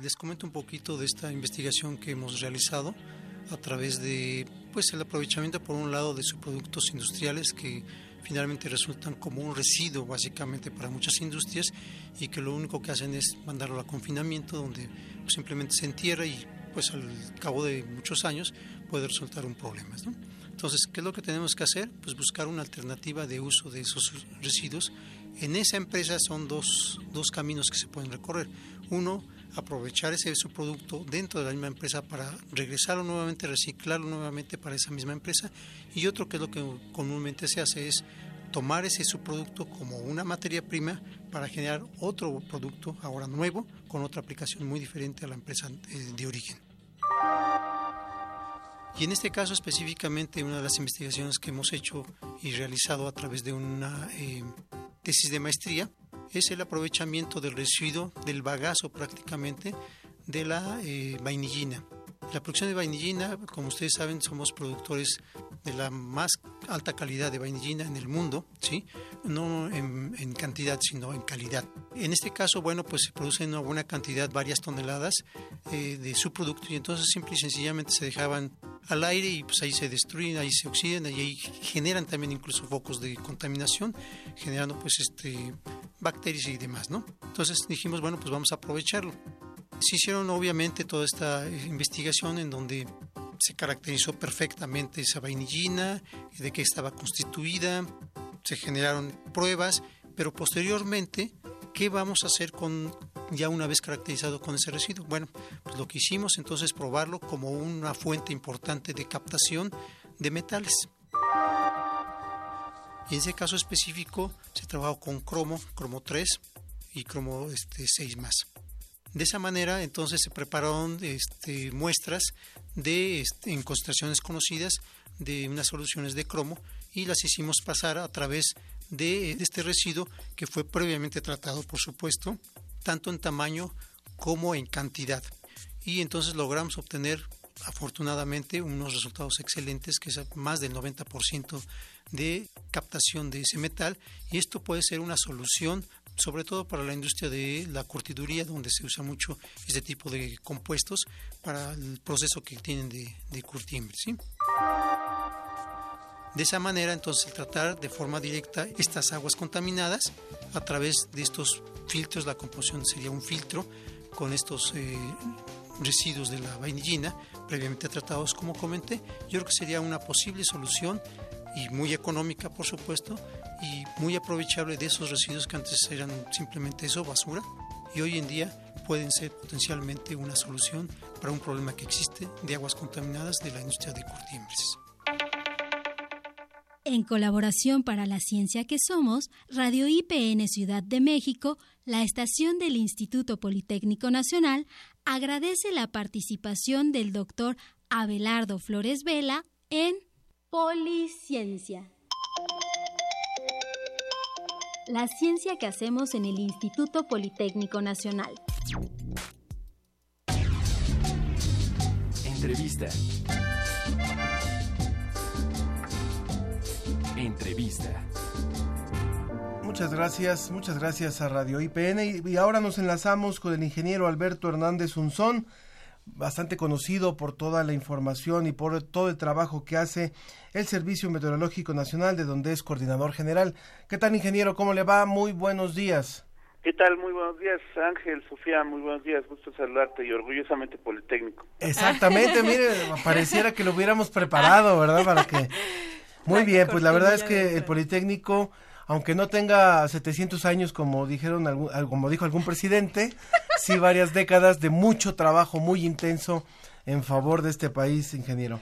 Les comento un poquito de esta investigación que hemos realizado a través de pues el aprovechamiento por un lado de subproductos industriales que finalmente resultan como un residuo básicamente para muchas industrias y que lo único que hacen es mandarlo a confinamiento donde simplemente se entierra y pues al cabo de muchos años puede resultar un problema. Entonces, ¿qué es lo que tenemos que hacer? Pues buscar una alternativa de uso de esos residuos. En esa empresa son dos, dos caminos que se pueden recorrer. Uno, aprovechar ese subproducto dentro de la misma empresa para regresarlo nuevamente, reciclarlo nuevamente para esa misma empresa. Y otro que es lo que comúnmente se hace es tomar ese subproducto como una materia prima para generar otro producto ahora nuevo con otra aplicación muy diferente a la empresa eh, de origen. Y en este caso específicamente una de las investigaciones que hemos hecho y realizado a través de una eh, tesis de maestría es el aprovechamiento del residuo, del bagazo prácticamente, de la eh, vainillina. La producción de vainillina, como ustedes saben, somos productores de la más alta calidad de vainillina en el mundo, ¿sí? no en, cantidad, sino en calidad. En este caso, bueno, pues se producen una buena cantidad, varias toneladas eh, de su producto y entonces simple y sencillamente se dejaban al aire y pues ahí se destruyen, ahí se oxidan y ahí generan también incluso focos de contaminación, generando pues este bacterias y demás, ¿no? Entonces dijimos, bueno, pues vamos a aprovecharlo. Se hicieron obviamente toda esta investigación en donde se caracterizó perfectamente esa vainillina, de qué estaba constituida, se generaron pruebas, pero posteriormente, ¿qué vamos a hacer con ya una vez caracterizado con ese residuo? Bueno, pues lo que hicimos entonces probarlo como una fuente importante de captación de metales. En ese caso específico se trabajó con cromo, cromo 3 y cromo este, 6 más. De esa manera, entonces se prepararon este, muestras de, este, en concentraciones conocidas de unas soluciones de cromo y las hicimos pasar a través de este residuo que fue previamente tratado, por supuesto, tanto en tamaño como en cantidad. Y entonces logramos obtener afortunadamente unos resultados excelentes, que es más del 90% de captación de ese metal, y esto puede ser una solución sobre todo para la industria de la curtiduría, donde se usa mucho este tipo de compuestos para el proceso que tienen de, de curtir. ¿sí? De esa manera, entonces, tratar de forma directa estas aguas contaminadas a través de estos filtros, la composición sería un filtro con estos eh, residuos de la vainillina previamente tratados, como comenté, yo creo que sería una posible solución y muy económica, por supuesto, y muy aprovechable de esos residuos que antes eran simplemente eso, basura, y hoy en día pueden ser potencialmente una solución para un problema que existe de aguas contaminadas de la industria de curtiembres. En colaboración para la ciencia que somos, Radio IPN Ciudad de México, la estación del Instituto Politécnico Nacional, agradece la participación del doctor Abelardo Flores Vela en Policiencia. La ciencia que hacemos en el Instituto Politécnico Nacional. Entrevista. Entrevista. Muchas gracias, muchas gracias a Radio IPN y, ahora nos enlazamos con el ingeniero Alberto Hernández Unzón, bastante conocido por toda la información y por todo el trabajo que hace el Servicio Meteorológico Nacional, de donde es coordinador general. ¿Qué tal, ingeniero? ¿Cómo le va? Muy buenos días. ¿Qué tal? Muy buenos días, Ángel, Sofía, muy buenos días, gusto saludarte y orgullosamente Politécnico. Exactamente, mire, pareciera que lo hubiéramos preparado, ¿verdad? Para que... Muy bien, pues la verdad es que el Politécnico aunque no tenga 700 años como dijeron algún, como dijo algún presidente, sí varias décadas de mucho trabajo muy intenso en favor de este país, ingeniero.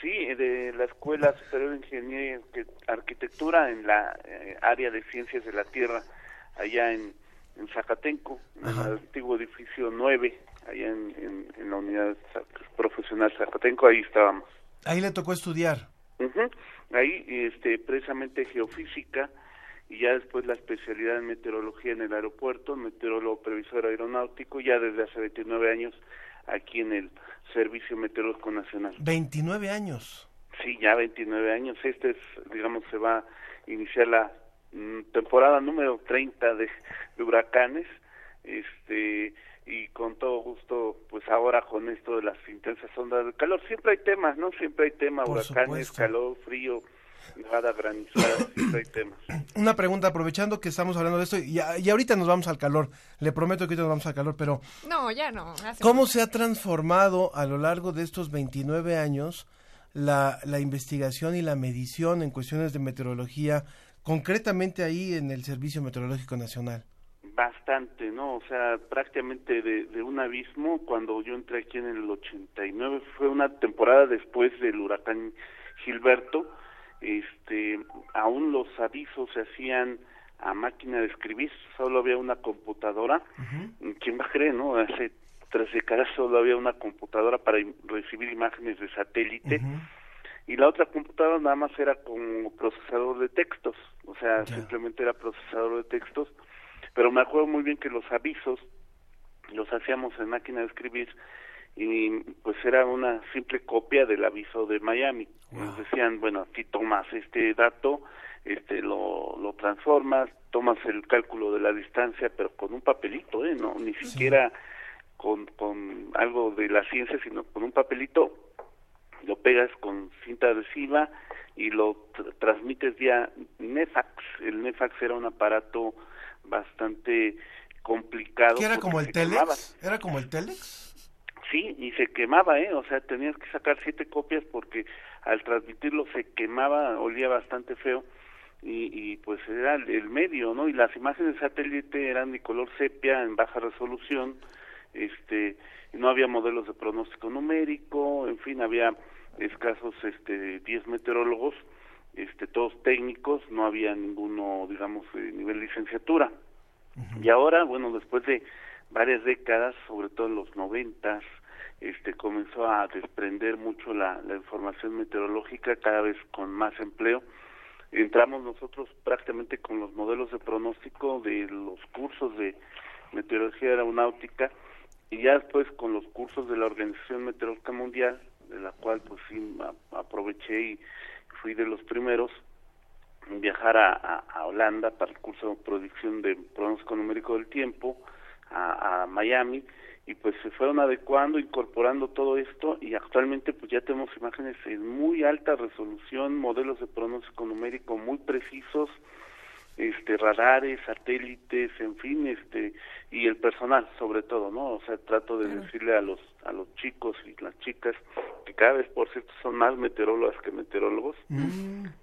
Sí, de la Escuela Superior de Ingeniería y Arquitectura en la eh, área de Ciencias de la Tierra, allá en, en Zacatenco, en el antiguo edificio 9, allá en, en, la unidad profesional Zacatenco, ahí estábamos. Ahí le tocó estudiar. Ujú. Ahí, este, precisamente geofísica y ya después la especialidad en meteorología en el aeropuerto, meteorólogo previsor aeronáutico, ya desde hace 29 años aquí en el Servicio Meteorológico Nacional. 29 años. Sí, ya 29 años. Este es, digamos, se va a iniciar la mm, temporada número 30 de, de huracanes. Este, y con todo gusto, pues ahora con esto de las intensas ondas de calor, siempre hay temas, ¿no? Siempre hay temas, Por huracanes, supuesto. calor, frío, nevada, hay temas. Una pregunta, aprovechando que estamos hablando de esto, y, y ahorita nos vamos al calor, le prometo que ahorita nos vamos al calor, pero No, ya no. ¿cómo mucho. se ha transformado a lo largo de estos 29 años la, la investigación y la medición en cuestiones de meteorología, concretamente ahí en el Servicio Meteorológico Nacional? Bastante, ¿no? O sea, prácticamente de, de un abismo. Cuando yo entré aquí en el 89, fue una temporada después del huracán Gilberto. Este, aún los avisos se hacían a máquina de escribir, solo había una computadora. ¿Quién va a creer, no? Hace tres décadas solo había una computadora para recibir imágenes de satélite. Y la otra computadora nada más era como procesador de textos, o sea, simplemente era procesador de textos pero me acuerdo muy bien que los avisos los hacíamos en máquina de escribir y pues era una simple copia del aviso de Miami. Nos decían, bueno, aquí tomas este dato, este lo, lo transformas, tomas el cálculo de la distancia, pero con un papelito, ¿eh? No, ni siquiera con, con algo de la ciencia, sino con un papelito, lo pegas con cinta adhesiva y lo tr- transmites vía Nefax. El Nefax era un aparato bastante complicado. ¿Qué era como el. Telex? ¿Era como el Telex? Sí, y se quemaba, ¿eh? O sea, tenías que sacar siete copias porque al transmitirlo se quemaba, olía bastante feo y, y pues era el, el medio, ¿no? Y las imágenes de satélite eran de color sepia en baja resolución, este, no había modelos de pronóstico numérico, en fin, había escasos, este, 10 meteorólogos, este, todos técnicos, no había ninguno, digamos, de nivel licenciatura. Y ahora, bueno, después de varias décadas, sobre todo en los noventas, este, comenzó a desprender mucho la, la información meteorológica, cada vez con más empleo. Entramos nosotros prácticamente con los modelos de pronóstico de los cursos de meteorología aeronáutica y ya después con los cursos de la Organización Meteorológica Mundial, de la cual pues sí aproveché y fui de los primeros en viajar a- a Holanda para el curso de predicción de pronóstico numérico del tiempo, a, a Miami, y pues se fueron adecuando, incorporando todo esto, y actualmente pues ya tenemos imágenes en muy alta resolución, modelos de pronóstico numérico muy precisos, este radares, satélites, en fin, este y el personal sobre todo, ¿no? O sea, trato de decirle a los a los chicos y las chicas que cada vez por cierto son más meteorólogas que meteorólogos,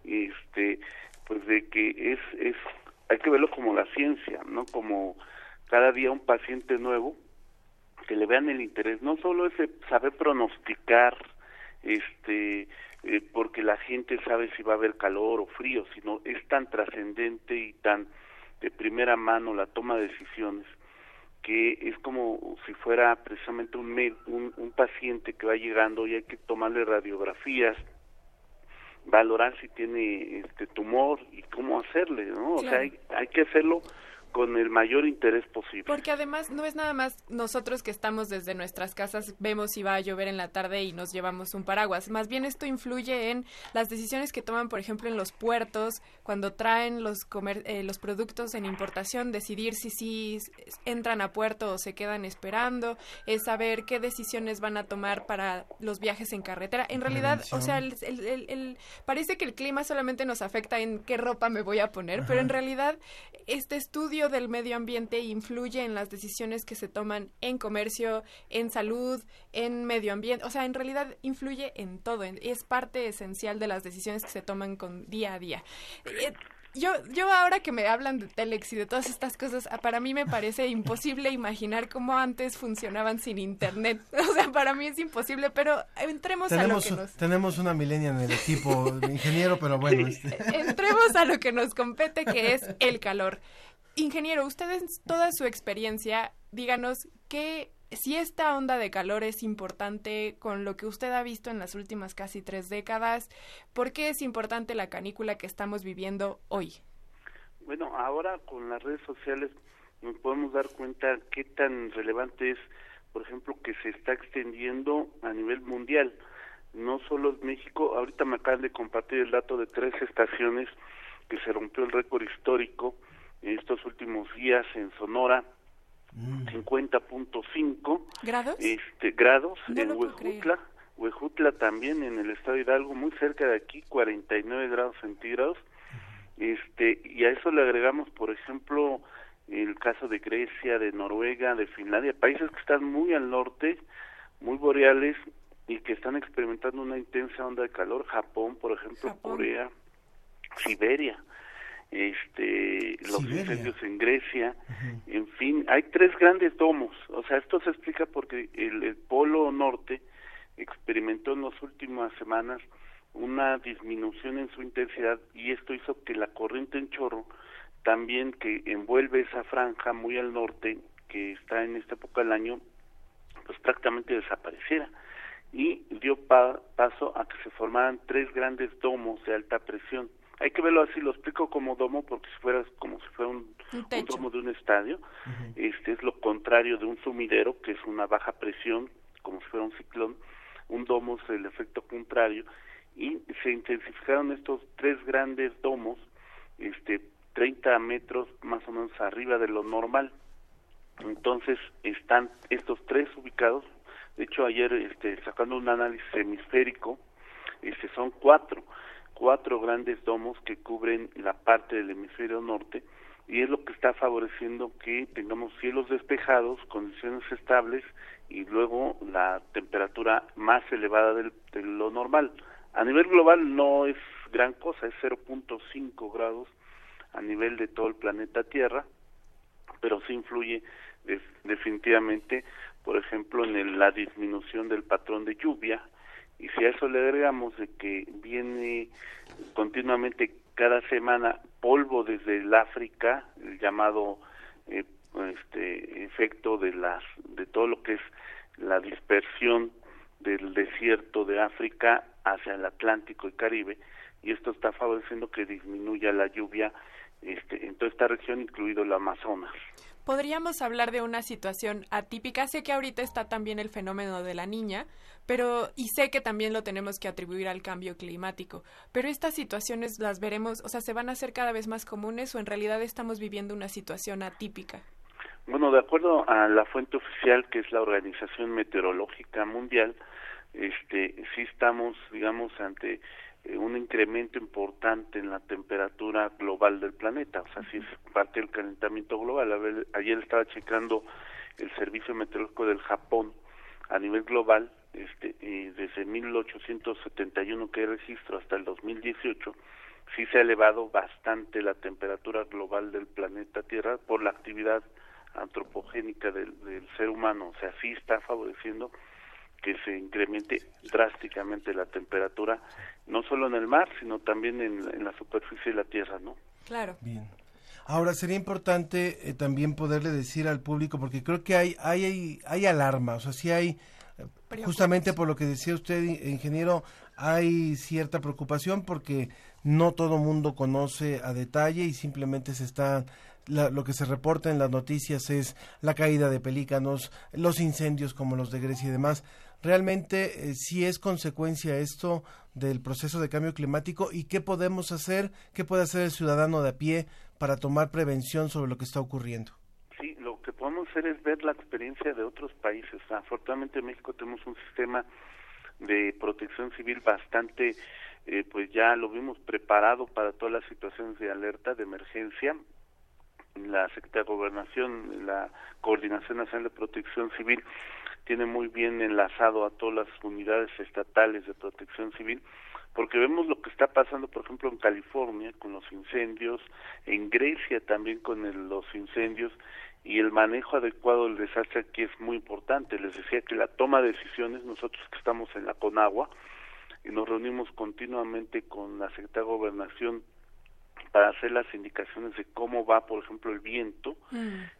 este pues de que es es hay que verlo como la ciencia, ¿no? Como cada día un paciente nuevo que le vean el interés, no solo ese saber pronosticar, este, eh, porque la gente sabe si va a haber calor o frío, sino es tan trascendente y tan de primera mano la toma de decisiones que es como si fuera precisamente un, un, un paciente que va llegando y hay que tomarle radiografías, valorar si tiene este tumor y cómo hacerle, ¿no? O sea, hay, hay que hacerlo con el mayor interés posible. Porque además no es nada más nosotros que estamos desde nuestras casas, vemos si va a llover en la tarde y nos llevamos un paraguas. Más bien esto influye en las decisiones que toman, por ejemplo, en los puertos, cuando traen los, comer- eh, los productos en importación, decidir si sí entran a puerto o se quedan esperando, es saber qué decisiones van a tomar para los viajes en carretera. En realidad, o sea, el, el- el- el- parece que el clima solamente nos afecta en qué ropa me voy a poner, pero en realidad este estudio del medio ambiente influye en las decisiones que se toman en comercio, en salud, en medio ambiente, o sea, en realidad influye en todo, es parte esencial de las decisiones que se toman con día a día. Eh, yo, yo ahora que me hablan de Telex y de todas estas cosas, ah, para mí me parece imposible imaginar cómo antes funcionaban sin internet. O sea, para mí es imposible, pero entremos a lo que nos... Tenemos una milenia en el equipo, ingeniero, pero bueno. Este. Entremos a lo que nos compete, que es el calor. Ingeniero, ustedes, toda su experiencia, díganos qué si esta onda de calor es importante con lo que usted ha visto en las últimas casi tres décadas, ¿por qué es importante la canícula que estamos viviendo hoy? Bueno, ahora con las redes sociales nos podemos dar cuenta qué tan relevante es, por ejemplo, que se está extendiendo a nivel mundial. No solo en México, ahorita me acaban de compartir el dato de tres estaciones que se rompió el récord histórico en estos últimos días en Sonora, 50.5 grados este grados en Huejutla Huejutla también en el estado de Hidalgo muy cerca de aquí 49 grados centígrados. Este y a eso le agregamos por ejemplo el caso de Grecia de Noruega de Finlandia países que están muy al norte muy boreales y que están experimentando una intensa onda de calor. Japón por ejemplo Corea Siberia este los incendios en Grecia, en fin, hay tres grandes domos, o sea, esto se explica porque el, polo norte experimentó en las últimas semanas una disminución en su intensidad y esto hizo que la corriente en chorro también que envuelve esa franja muy al norte que está en esta época del año pues prácticamente desapareciera. Y dio paso a que se formaran tres grandes domos de alta presión hay que verlo así, lo explico como domo porque si fuera como si fuera un, domo de un estadio, este es lo contrario de un sumidero, que es una baja presión, como si fuera un ciclón, un domo es el efecto contrario, y se intensificaron estos tres grandes domos, este 30 metros más o menos arriba de lo normal. Entonces están estos tres ubicados, de hecho ayer este, sacando un análisis hemisférico, este son cuatro, cuatro grandes domos que cubren la parte del hemisferio norte y es lo que está favoreciendo que tengamos cielos despejados, condiciones estables y luego la temperatura más elevada de lo normal. A nivel global no es gran cosa, es 0.5 grados a nivel de todo el planeta Tierra, pero sí influye definitivamente, por ejemplo, en la disminución del patrón de lluvia, y si a eso le agregamos de que viene continuamente cada semana polvo desde el África, el llamado eh, este efecto de las de todo lo que es la dispersión del desierto de África hacia el Atlántico y Caribe y esto está favoreciendo que disminuya la lluvia este, en toda esta región, incluido el Amazonas podríamos hablar de una situación atípica. Sé que ahorita está también el fenómeno de la niña, pero y sé que también lo tenemos que atribuir al cambio climático. Pero estas situaciones las veremos, o sea, se van a hacer cada vez más comunes o en realidad estamos viviendo una situación atípica. Bueno, de acuerdo a la fuente oficial que es la Organización Meteorológica Mundial, este sí estamos, digamos, ante un incremento importante en la temperatura global del planeta, o sea, si es parte del calentamiento global. ayer estaba checando el Servicio Meteorológico del Japón a nivel global, este, y desde 1871 que hay registro hasta el 2018, sí se ha elevado bastante la temperatura global del planeta Tierra por la actividad antropogénica del, del ser humano, o sea, sí está favoreciendo que se incremente drásticamente la temperatura, no solo en el mar, sino también en, la superficie de la Tierra, ¿no? Claro. Bien. Ahora sería importante eh, también poderle decir al público, porque creo que hay hay hay, alarma, o sea, sí hay, justamente por lo que decía usted, ingeniero, hay cierta preocupación porque no todo mundo conoce a detalle y simplemente se está lo que se reporta en las noticias es la caída de pelícanos, los incendios como los de Grecia y demás realmente eh, si es consecuencia esto del proceso de cambio climático y qué podemos hacer, qué puede hacer el ciudadano de a pie para tomar prevención sobre lo que está ocurriendo. Sí, lo que podemos hacer es ver la experiencia de otros países. Afortunadamente en México tenemos un sistema de protección civil bastante, eh, pues ya lo vimos preparado para todas las situaciones de alerta, de emergencia. La Secretaría de Gobernación, la Coordinación Nacional de Protección Civil, tiene muy bien enlazado a todas las unidades estatales de protección civil porque vemos lo que está pasando, por ejemplo, en California con los incendios, en Grecia también con el- los incendios, y el manejo adecuado del desastre aquí es muy importante. Les decía que la toma de decisiones, nosotros que estamos en la Conagua, y nos reunimos continuamente con la Secretaría de Gobernación para hacer las indicaciones de cómo va, por ejemplo, el viento,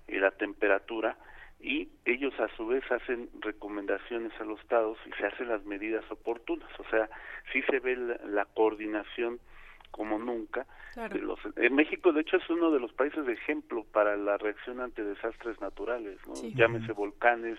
y la temperatura y ellos a su vez hacen recomendaciones a los estados y se hacen las medidas oportunas. O sea, sí se ve la, la coordinación como nunca. Claro. de los- en México, de hecho, es uno de los países de ejemplo para la reacción ante desastres naturales, ¿no? Sí. llámese volcanes,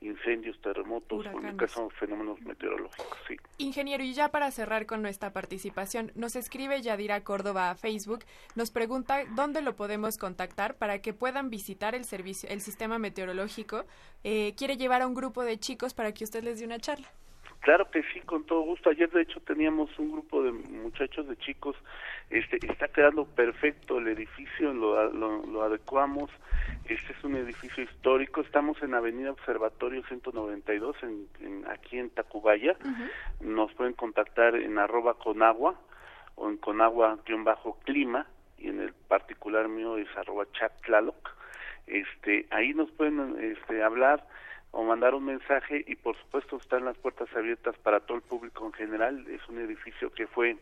incendios, terremotos, porque son fenómenos meteorológicos, sí. Ingeniero, y ya para cerrar con nuestra participación, nos escribe Yadira Córdoba a Facebook, nos pregunta dónde lo podemos contactar para que puedan visitar el servicio, el sistema meteorológico. Eh, quiere llevar a un grupo de chicos para que usted les dé una charla. Claro que sí, con todo gusto. Ayer de hecho teníamos un grupo de muchachos, de chicos. Este está quedando perfecto el edificio, lo, lo, lo adecuamos. Este es un edificio histórico. Estamos en Avenida Observatorio 192, en, en- aquí en Tacubaya. Nos pueden contactar en arroba conagua o en conagua-clima y en el particular mío es arroba chattlaloc. Este, ahí nos pueden este, hablar o mandar un mensaje y por supuesto están las puertas abiertas para todo el público en general. Es un edificio que fue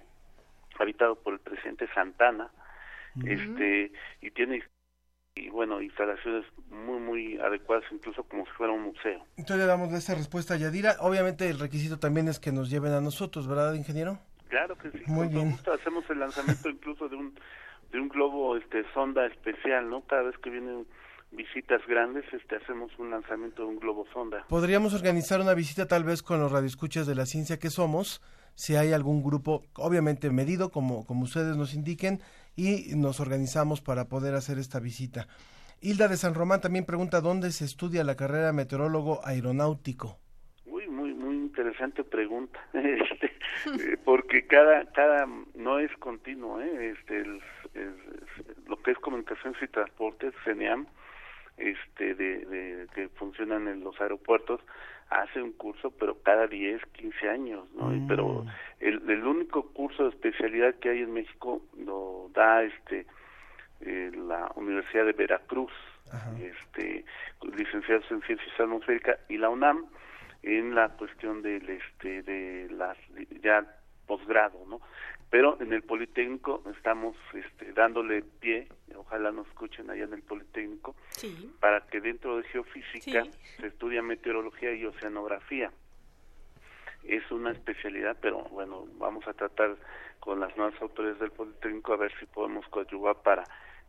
habitado por el presidente Santana, este y tiene y bueno instalaciones muy muy adecuadas incluso como si fuera un museo. Entonces le damos esa respuesta a Yadira. Obviamente el requisito también es que nos lleven a nosotros, ¿verdad, ingeniero? Claro que sí. Muy bien. gusto. Hacemos el lanzamiento incluso de un de un globo este sonda especial, ¿no? Cada vez que vienen visitas grandes, este hacemos un lanzamiento de un globo sonda. Podríamos organizar una visita tal vez con los radioescuchas de la ciencia que somos, si hay algún grupo, obviamente medido, como, como ustedes nos indiquen, y nos organizamos para poder hacer esta visita. Hilda de San Román también pregunta dónde se estudia la carrera de meteorólogo aeronáutico. Muy, muy, muy interesante pregunta, este, eh, porque cada, cada, no es continuo, ¿eh? este, el- lo que es comunicaciones y transportes, CENEAM, este, de, de, que funcionan en los aeropuertos, hace un curso, pero cada 10, 15 años, ¿no? Y- Pero el, el único curso de especialidad que hay en México lo da, este, eh, la Universidad de Veracruz, este, licenciados en Ciencias Atmosféricas y la UNAM en la cuestión del, este, de las ya posgrado, ¿no? Pero en el Politécnico estamos este, dándole pie, ojalá nos escuchen allá en el Politécnico, Sí. para que dentro de geofísica Sí. se estudia meteorología y oceanografía. Es una especialidad, pero bueno, vamos a tratar con las nuevas autoridades del Politécnico a ver si podemos coadyuvar para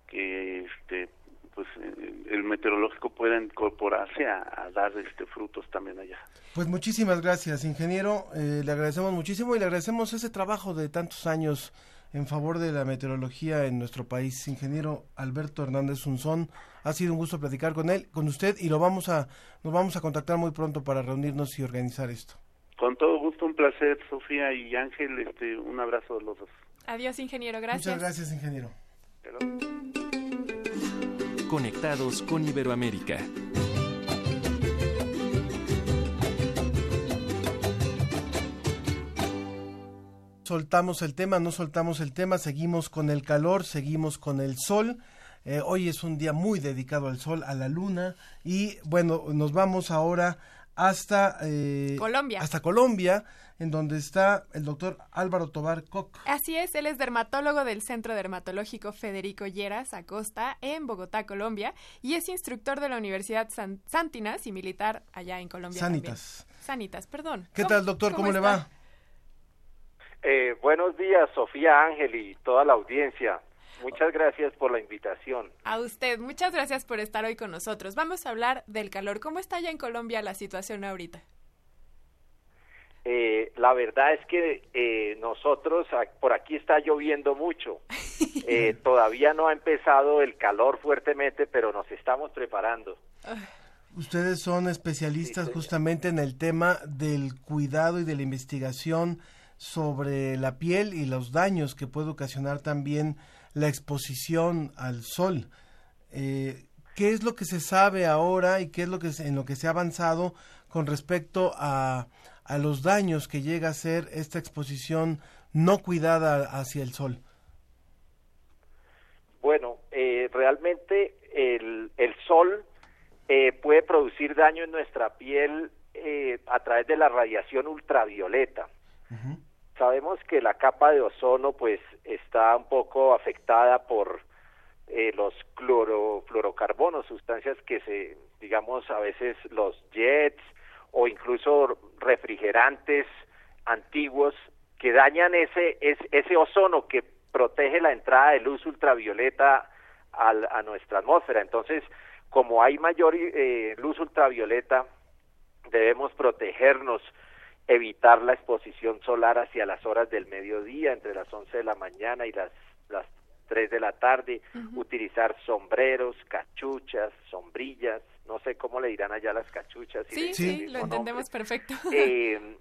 que este pues eh, el meteorológico pueda incorporarse a, a dar este frutos también allá. Pues muchísimas gracias, ingeniero. Eh, le agradecemos muchísimo y le agradecemos ese trabajo de tantos años en favor de la meteorología en nuestro país. Ingeniero Alberto Hernández Unzón, ha sido un gusto platicar con él, con usted y lo vamos a, nos vamos a contactar muy pronto para reunirnos y organizar esto. Con todo gusto, un placer, Sofía y Ángel, este, un abrazo a los dos. Adiós, ingeniero, gracias. Muchas gracias, ingeniero. Conectados con Iberoamérica. Soltamos el tema, no soltamos el tema, seguimos con el calor, seguimos con el sol. Eh, hoy es un día muy dedicado al sol, a la luna y bueno, nos vamos ahora hasta eh, Colombia. hasta Colombia, en donde está el doctor Álvaro Tobar Koch. Así es, él es dermatólogo del Centro Dermatológico Federico Lleras Acosta en Bogotá, Colombia, y es instructor de la Universidad San- Santinas y militar allá en Colombia. Sanitas. también. Sanitas, perdón. ¿Qué tal, doctor? ¿Cómo, le está? va? Eh, buenos días, Sofía Ángel y toda la audiencia. Muchas gracias por la invitación. A usted, muchas gracias por estar hoy con nosotros. Vamos a hablar del calor. ¿Cómo está allá en Colombia la situación ahorita? Eh, la verdad es que eh, nosotros, por aquí está lloviendo mucho. Eh, todavía no ha empezado el calor fuertemente, pero nos estamos preparando. Ustedes son especialistas justamente en el tema del cuidado y de la investigación sobre la piel y los daños que puede ocasionar también la exposición al sol. Eh, ¿Qué es lo que se sabe ahora y qué es lo que se- en lo que se ha avanzado con respecto a, a los daños que llega a ser esta exposición no cuidada hacia el sol? Bueno, eh, realmente el, el sol eh, puede producir daño en nuestra piel eh, a través de la radiación ultravioleta. Sabemos que la capa de ozono pues está un poco afectada por eh, los clorofluorocarbonos, sustancias que se, digamos, a veces los jets o incluso refrigerantes antiguos que dañan ese, ese, ese ozono que protege la entrada de luz ultravioleta al, a nuestra atmósfera. Entonces, como hay mayor eh, luz ultravioleta, debemos protegernos, evitar la exposición solar hacia las horas del mediodía, entre las 11 de la mañana y las, las 3 de la tarde, utilizar sombreros, cachuchas, sombrillas, no sé cómo le dirán allá las cachuchas. Sí, sí, lo entendemos perfecto. Eh,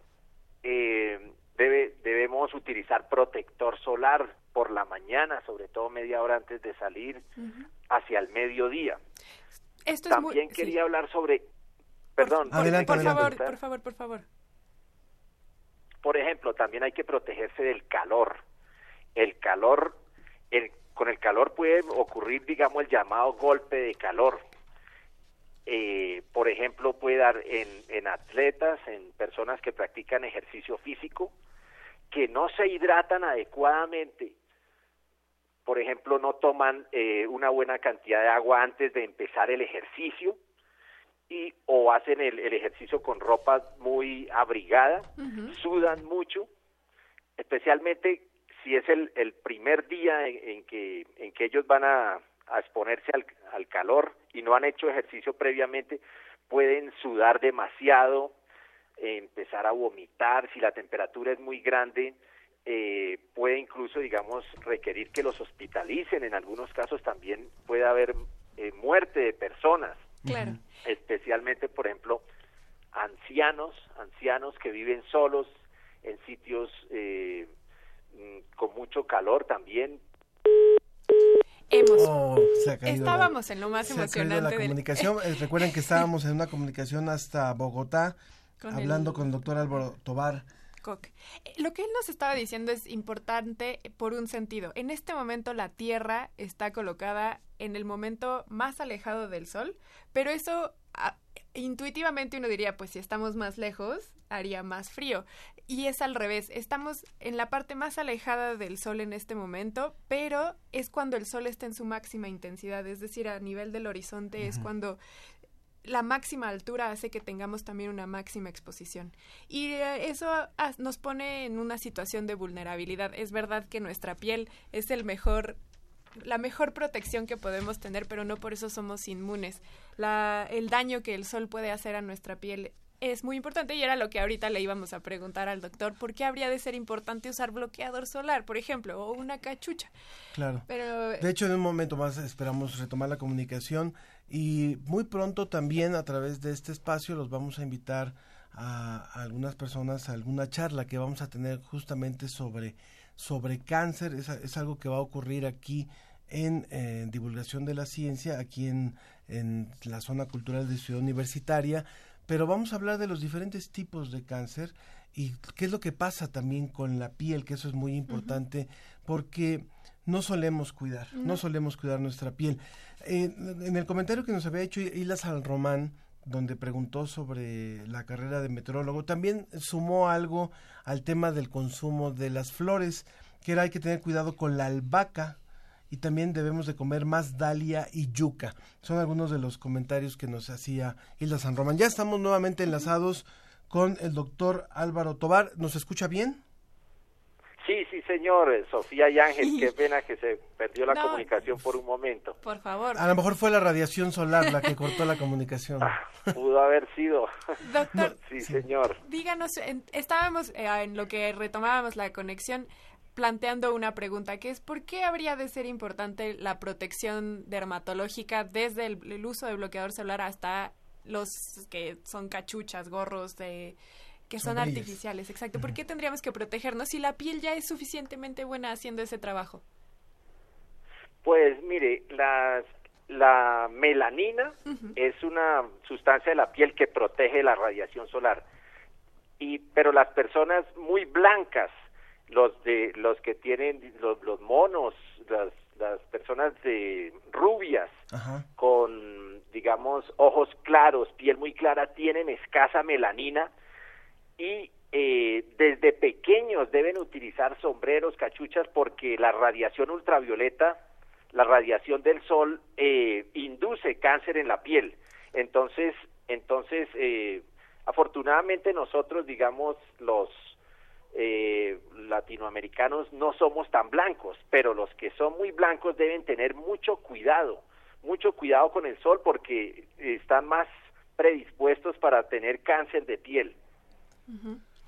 eh, debe, debemos utilizar protector solar por la mañana, sobre todo media hora antes de salir, hacia el mediodía. Esto También muy, quería hablar sobre... Perdón. Por, adelante, por favor, por favor, por favor. Por ejemplo, también hay que protegerse del calor. El calor, el, con el calor puede ocurrir, digamos, el llamado golpe de calor. Eh, por ejemplo, puede dar en, en atletas, en personas que practican ejercicio físico, que no se hidratan adecuadamente. Por ejemplo, no toman eh, una buena cantidad de agua antes de empezar el ejercicio y o hacen el, el ejercicio con ropa muy abrigada, sudan mucho, especialmente si es el, el primer día en, en, que, en que ellos van a, a exponerse al, al calor y no han hecho ejercicio previamente, pueden sudar demasiado, eh, empezar a vomitar, si la temperatura es muy grande, eh, puede incluso, digamos, requerir que los hospitalicen, en algunos casos también puede haber eh, muerte de personas, claro. especialmente, por ejemplo, ancianos, ancianos que viven solos en sitios eh, mm, con mucho calor también Hemos. Oh, Estábamos la- en lo más se emocionante la del- comunicación. Eh, recuerden que estábamos en una comunicación hasta Bogotá, Con hablando el- con el doctor Álvaro Tobar. Koch. Eh, Lo que él nos estaba diciendo es importante por un sentido. En este momento la Tierra está colocada en el momento más alejado del Sol, pero eso ah, intuitivamente uno diría, pues si estamos más lejos, haría más frío. Y es al revés, estamos en la parte más alejada del Sol en este momento, pero es cuando el Sol está en su máxima intensidad, es decir, a nivel del horizonte es cuando la máxima altura hace que tengamos también una máxima exposición. Y eh, eso nos pone en una situación de vulnerabilidad. Es verdad que nuestra piel es el mejor la mejor protección que podemos tener, pero no por eso somos inmunes. La, el daño que el sol puede hacer a nuestra piel es muy importante y era lo que ahorita le íbamos a preguntar al doctor, ¿por qué habría de ser importante usar bloqueador solar, por ejemplo, o una cachucha? Claro. Pero De hecho, en un momento más esperamos retomar la comunicación y muy pronto también a través de este espacio los vamos a invitar a, a algunas personas a alguna charla que vamos a tener justamente sobre, sobre cáncer. Es, es algo que va a ocurrir aquí en eh, divulgación de la ciencia, aquí en, en la zona cultural de Ciudad Universitaria. Pero vamos a hablar de los diferentes tipos de cáncer y qué es lo que pasa también con la piel, que eso es muy importante porque no solemos cuidar, no No. solemos cuidar nuestra piel. Eh, en el comentario que nos había hecho Isla San Román, donde preguntó sobre la carrera de meteorólogo, también sumó algo al tema del consumo de las flores, que era hay que tener cuidado con la albahaca y también debemos de comer más dalia y yuca. Son algunos de los comentarios que nos hacía Isla San Román. Ya estamos nuevamente enlazados con el doctor Álvaro Tobar. ¿Nos escucha bien? Sí, sí, señor, eh, Sofía y Ángel, qué pena que se perdió la No. comunicación por un momento. por favor. A lo mejor fue la radiación solar la que cortó la comunicación. Pudo haber sido. Doctor. sí, señor. Díganos, en- estábamos eh, en lo que retomábamos la conexión planteando una pregunta que es ¿por qué habría de ser importante la protección dermatológica desde el, el uso de bloqueador solar hasta los que son cachuchas, gorros de que son artificiales, exacto. ¿Por qué tendríamos que protegernos si la piel ya es suficientemente buena haciendo ese trabajo? Pues mire, las- la melanina es una sustancia de la piel que protege la radiación solar. Y, pero las personas muy blancas los de los que tienen los, los monos, las, las personas de rubias con digamos ojos claros, piel muy clara, tienen escasa melanina y eh, desde pequeños deben utilizar sombreros, cachuchas porque la radiación ultravioleta, la radiación del sol eh, induce cáncer en la piel. Entonces, entonces eh, afortunadamente nosotros, digamos, los eh, latinoamericanos no somos tan blancos, pero los que son muy blancos deben tener mucho cuidado, mucho cuidado con el sol porque están más predispuestos para tener cáncer de piel.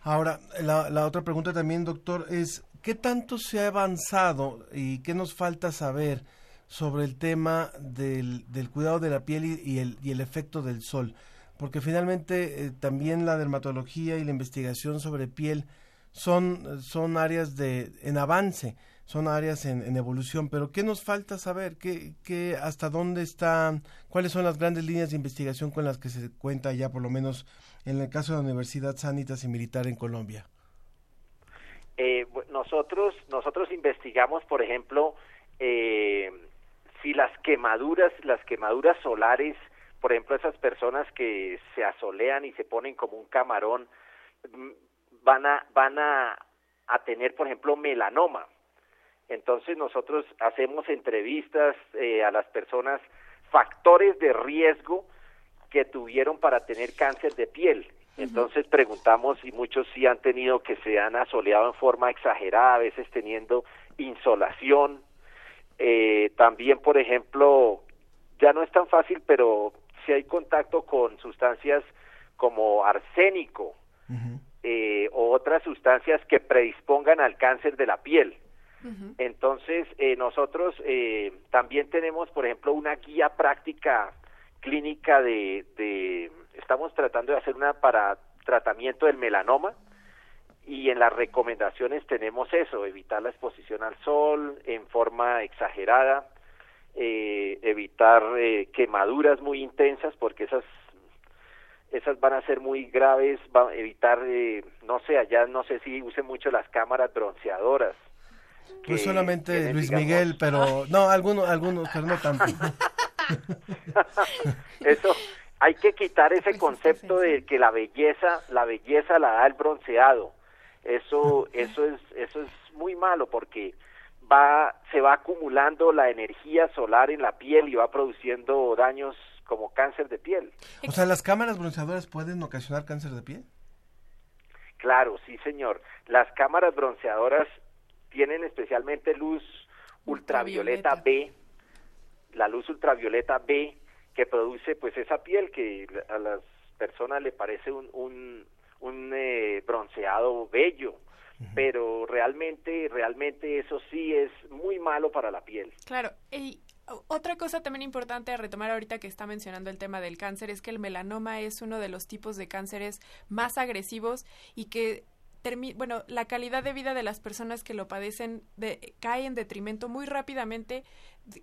Ahora, la, otra pregunta también, doctor, es ¿qué tanto se ha avanzado y qué nos falta saber sobre el tema del, del cuidado de la piel y, el, y el efecto del sol? Porque finalmente eh, también la dermatología y la investigación sobre piel son, son áreas de, en avance, son áreas en, evolución, pero ¿qué nos falta saber? ¿Qué, qué, ¿Hasta dónde están? ¿Cuáles son las grandes líneas de investigación con las que se cuenta ya, por lo menos en el caso de la Universidad Sanitas y Militar en Colombia? Eh, nosotros, nosotros investigamos, por ejemplo, eh, si las quemaduras, las quemaduras solares, por ejemplo, esas personas que se asolean y se ponen como un camarón, van a, van a, a tener, por ejemplo, melanoma. Entonces nosotros hacemos entrevistas eh, a las personas, factores de riesgo que tuvieron para tener cáncer de piel. Entonces preguntamos y muchos sí han tenido que se han asoleado en forma exagerada, a veces teniendo insolación. Eh, también, por ejemplo, ya no es tan fácil, pero si hay contacto con sustancias como arsénico, eh, o otras sustancias que predispongan al cáncer de la piel. Entonces, eh, nosotros eh, también tenemos, por ejemplo, una guía práctica clínica de, de, estamos tratando de hacer una para tratamiento del melanoma y en las recomendaciones tenemos eso, evitar la exposición al sol en forma exagerada, eh, evitar eh, quemaduras muy intensas porque esas esas van a ser muy graves, va a evitar, eh, no sé, allá no sé si usen mucho las cámaras bronceadoras. Pues solamente Luis Miguel, pero no, algunos, algunos, pero no tanto. Eso, hay que quitar ese concepto de que la belleza, la belleza la da el bronceado. Eso, eso es, eso es muy malo porque va, se va acumulando la energía solar en la piel y va produciendo daños como cáncer de piel. O sea, ¿las cámaras bronceadoras pueden ocasionar cáncer de piel? Claro, sí, señor. Las cámaras bronceadoras tienen especialmente luz ultravioleta, B, la luz ultravioleta B que produce pues esa piel que a las personas le parece un, un, un eh, bronceado bello, pero realmente, realmente eso sí es muy malo para la piel. Claro, y otra cosa también importante a retomar ahorita que está mencionando el tema del cáncer es que el melanoma es uno de los tipos de cánceres más agresivos y que bueno, la calidad de vida de las personas que lo padecen de, cae en detrimento muy rápidamente.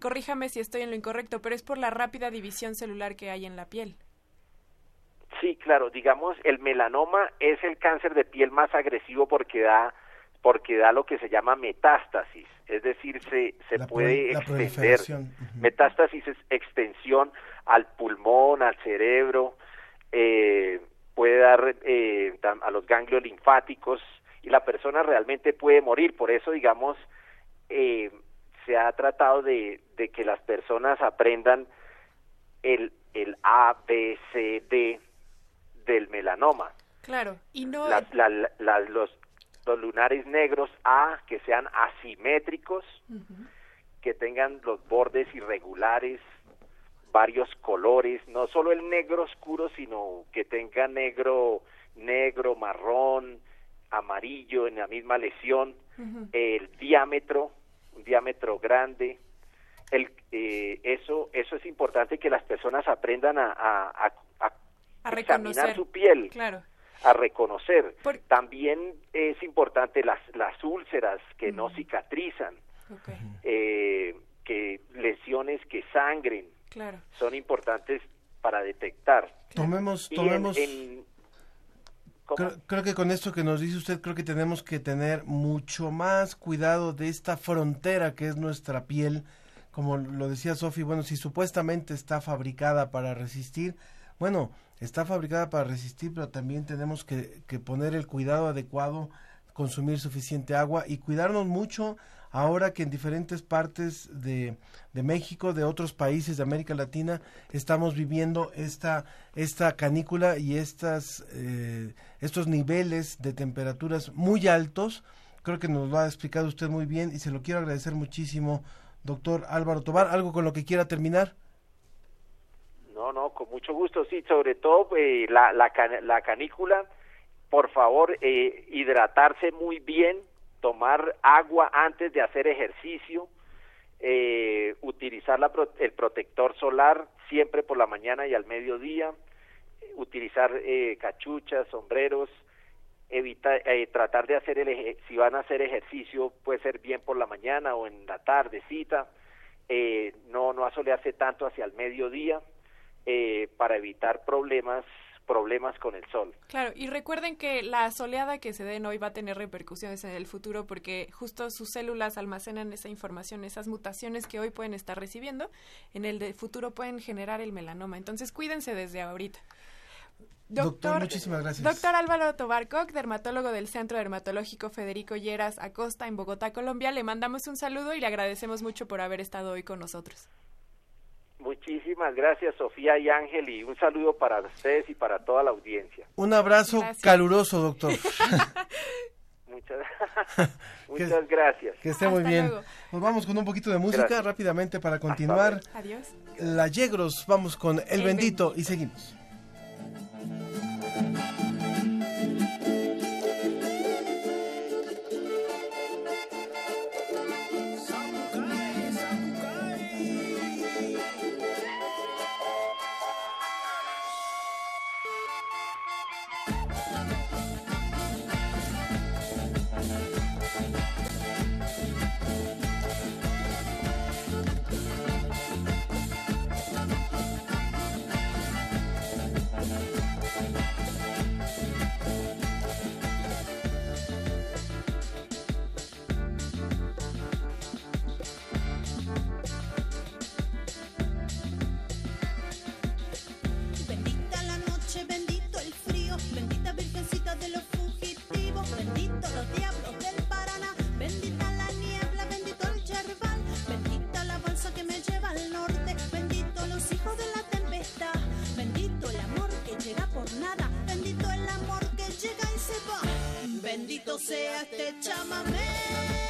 Corríjame si estoy en lo incorrecto, pero es por la rápida división celular que hay en la piel. Sí, claro, digamos, el melanoma es el cáncer de piel más agresivo porque da porque da lo que se llama metástasis, es decir, se, se puede extender. Metástasis es extensión al pulmón, al cerebro, eh, puede dar eh, a los ganglios linfáticos y la persona realmente puede morir. Por eso, digamos, eh, se ha tratado de, de, que las personas aprendan el, el A, B, C, D del melanoma. Claro, y no... los, los lunares negros A que sean asimétricos, que tengan los bordes irregulares, varios colores, no solo el negro oscuro, sino que tenga negro, negro, marrón, amarillo en la misma lesión, el diámetro, un diámetro grande, el, eh, eso, eso es importante que las personas aprendan a, a, a, examinar su piel. Claro a reconocer. También es importante las, las úlceras que no cicatrizan, eh, que lesiones que sangren, son importantes para detectar. Tomemos, tomemos. ¿Cómo? Creo, creo que con esto que nos dice usted, creo que tenemos que tener mucho más cuidado de esta frontera que es nuestra piel. Como lo decía Sofi, bueno, si supuestamente está fabricada para resistir, bueno, está fabricada para resistir, pero también tenemos que, que poner el cuidado adecuado, consumir suficiente agua y cuidarnos mucho ahora que en diferentes partes de, México, de otros países de América Latina, estamos viviendo esta, esta canícula y estas, eh, estos niveles de temperaturas muy altos. Creo que nos lo ha explicado usted muy bien y se lo quiero agradecer muchísimo, doctor Álvaro Tobar. ¿Algo con lo que quiera terminar? No, no, con mucho gusto, sí, sobre todo eh, la, la, la canícula, por favor, eh, hidratarse muy bien, tomar agua antes de hacer ejercicio, eh, utilizar la pro- el protector solar siempre por la mañana y al mediodía, utilizar eh, cachuchas, sombreros, evita, eh, tratar de hacer el eje- si van a hacer ejercicio puede ser bien por la mañana o en la tardecita, eh, no no asolearse tanto hacia el mediodía eh, para evitar problemas problemas con el sol. Claro, y recuerden que la soleada que se den hoy va a tener repercusiones en el futuro porque justo sus células almacenan esa información, esas mutaciones que hoy pueden estar recibiendo, en el de futuro pueden generar el melanoma. Entonces cuídense desde ahorita. Doctor, muchísimas gracias. Doctor Álvaro Tobarcoc, dermatólogo del Centro Dermatológico Federico Lleras Acosta en Bogotá, Colombia, le mandamos un saludo y le agradecemos mucho por haber estado hoy con nosotros. Muchísimas gracias Sofía y Ángel y un saludo para ustedes y para toda la audiencia. Un abrazo Gracias. caluroso, doctor. Muchas, muchas gracias. Que esté muy bien. Nos vamos con un poquito de música Gracias. rápidamente para continuar. Adiós. La Yegros, vamos con El, El Bendito y seguimos. Bendito sea este chamamé.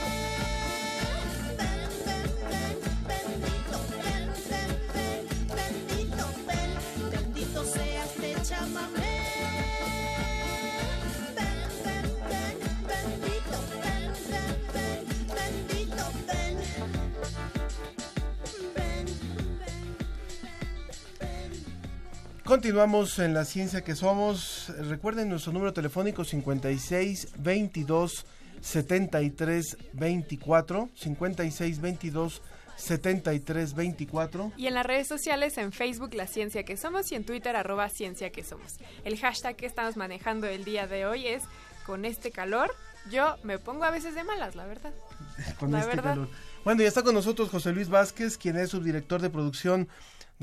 Continuamos en la ciencia que somos. Recuerden nuestro número telefónico 56 22 73 24 56 22 73 24 Y en las redes sociales, en Facebook La Ciencia que Somos y en Twitter arroba Ciencia que Somos. El hashtag que estamos manejando el día de hoy es con este calor, yo me pongo a veces de malas, la verdad. con La este verdad. calor. Bueno, y está con nosotros José Luis Vázquez, quien es subdirector de producción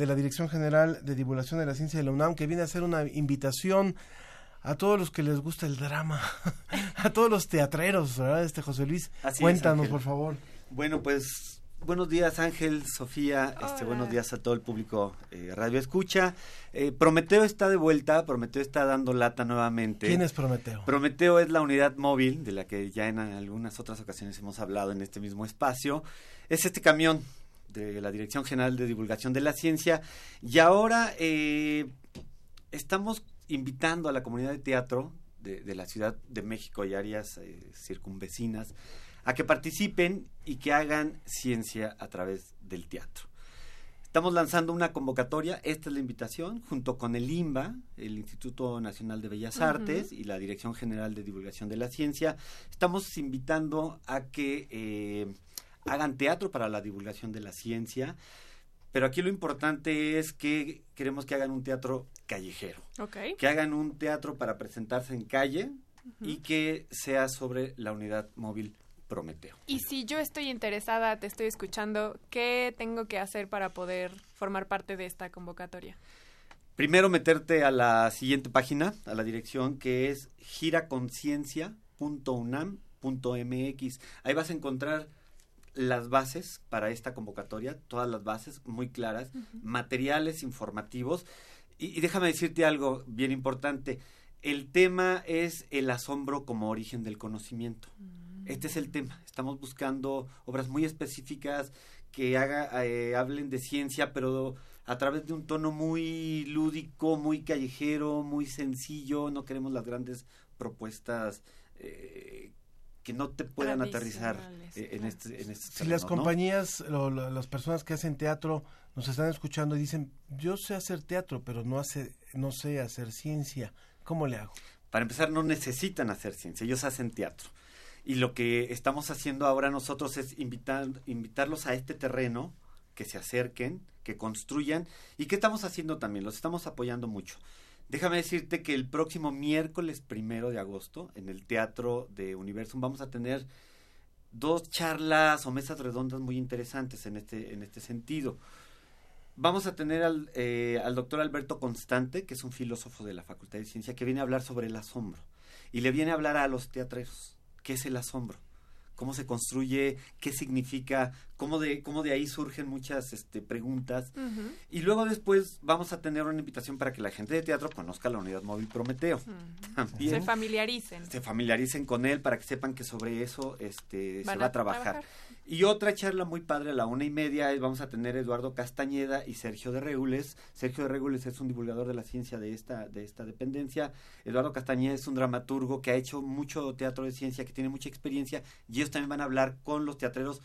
de la Dirección General de Divulgación de la Ciencia de la UNAM, que viene a hacer una invitación a todos los que les gusta el drama, a todos los teatreros, ¿verdad? Este José Luis, Así cuéntanos, por favor. Bueno, pues buenos días Ángel, Sofía, este, buenos días a todo el público eh, Radio Escucha. Eh, Prometeo está de vuelta, Prometeo está dando lata nuevamente. ¿Quién es Prometeo? Prometeo es la unidad móvil de la que ya en algunas otras ocasiones hemos hablado en este mismo espacio. Es este camión de la Dirección General de Divulgación de la Ciencia y ahora eh, estamos invitando a la comunidad de teatro de, de la Ciudad de México y áreas eh, circunvecinas a que participen y que hagan ciencia a través del teatro. Estamos lanzando una convocatoria, esta es la invitación, junto con el INBA, el Instituto Nacional de Bellas. Artes y la Dirección General de Divulgación de la Ciencia. Estamos invitando a que eh, hagan teatro para la divulgación de la ciencia, Pero aquí lo importante es que queremos que hagan un teatro callejero. Que hagan un teatro para presentarse en calle y que sea sobre la unidad móvil Prometeo. Y si yo estoy interesada, te estoy escuchando, ¿qué tengo que hacer para poder formar parte de esta convocatoria? Primero meterte a la siguiente página, a la dirección que es giraconciencia.unam.mx. Ahí vas a encontrar las bases para esta convocatoria, todas las bases muy claras, materiales informativos. Y, y déjame decirte algo bien importante. El tema es el asombro como origen del conocimiento. Este es el tema. Estamos buscando obras muy específicas que haga, eh, hablen de ciencia, pero a través de un tono muy lúdico, muy callejero, muy sencillo. No queremos las grandes propuestas eh, que no te puedan aterrizar eh, en este en este Si las compañías, las personas que hacen teatro nos están escuchando y dicen, yo sé hacer teatro, pero no, hace, no sé hacer ciencia, ¿cómo le hago? Para empezar, no necesitan hacer ciencia, ellos hacen teatro. Y lo que estamos haciendo ahora nosotros es invitar, invitarlos a este terreno, que se acerquen, que construyan. ¿Y qué estamos haciendo también? Los estamos apoyando mucho. Déjame decirte que el próximo miércoles primero de agosto, en el Teatro de Universum, vamos a tener dos charlas o mesas redondas muy interesantes en este, en este sentido. Vamos a tener al, eh, al doctor Alberto Constante, que es un filósofo de la Facultad de Ciencia, que viene a hablar sobre el asombro. Y le viene a hablar a los teatreros. ¿Qué es el asombro? ¿Cómo se construye? ¿Qué significa? ¿Cómo de, cómo de ahí surgen muchas este, preguntas? Y luego después vamos a tener una invitación para que la gente de teatro conozca la unidad móvil Prometeo. También Se familiaricen. se familiaricen con él para que sepan que sobre eso este, se va a a trabajar. trabajar. Y otra charla muy padre a la una y media vamos a tener Eduardo Castañeda y Sergio de Regules. Sergio de Regules es un divulgador de la ciencia de esta, de esta dependencia. Eduardo Castañeda es un dramaturgo que ha hecho mucho teatro de ciencia, que tiene mucha experiencia y ellos también van a hablar con los teatreros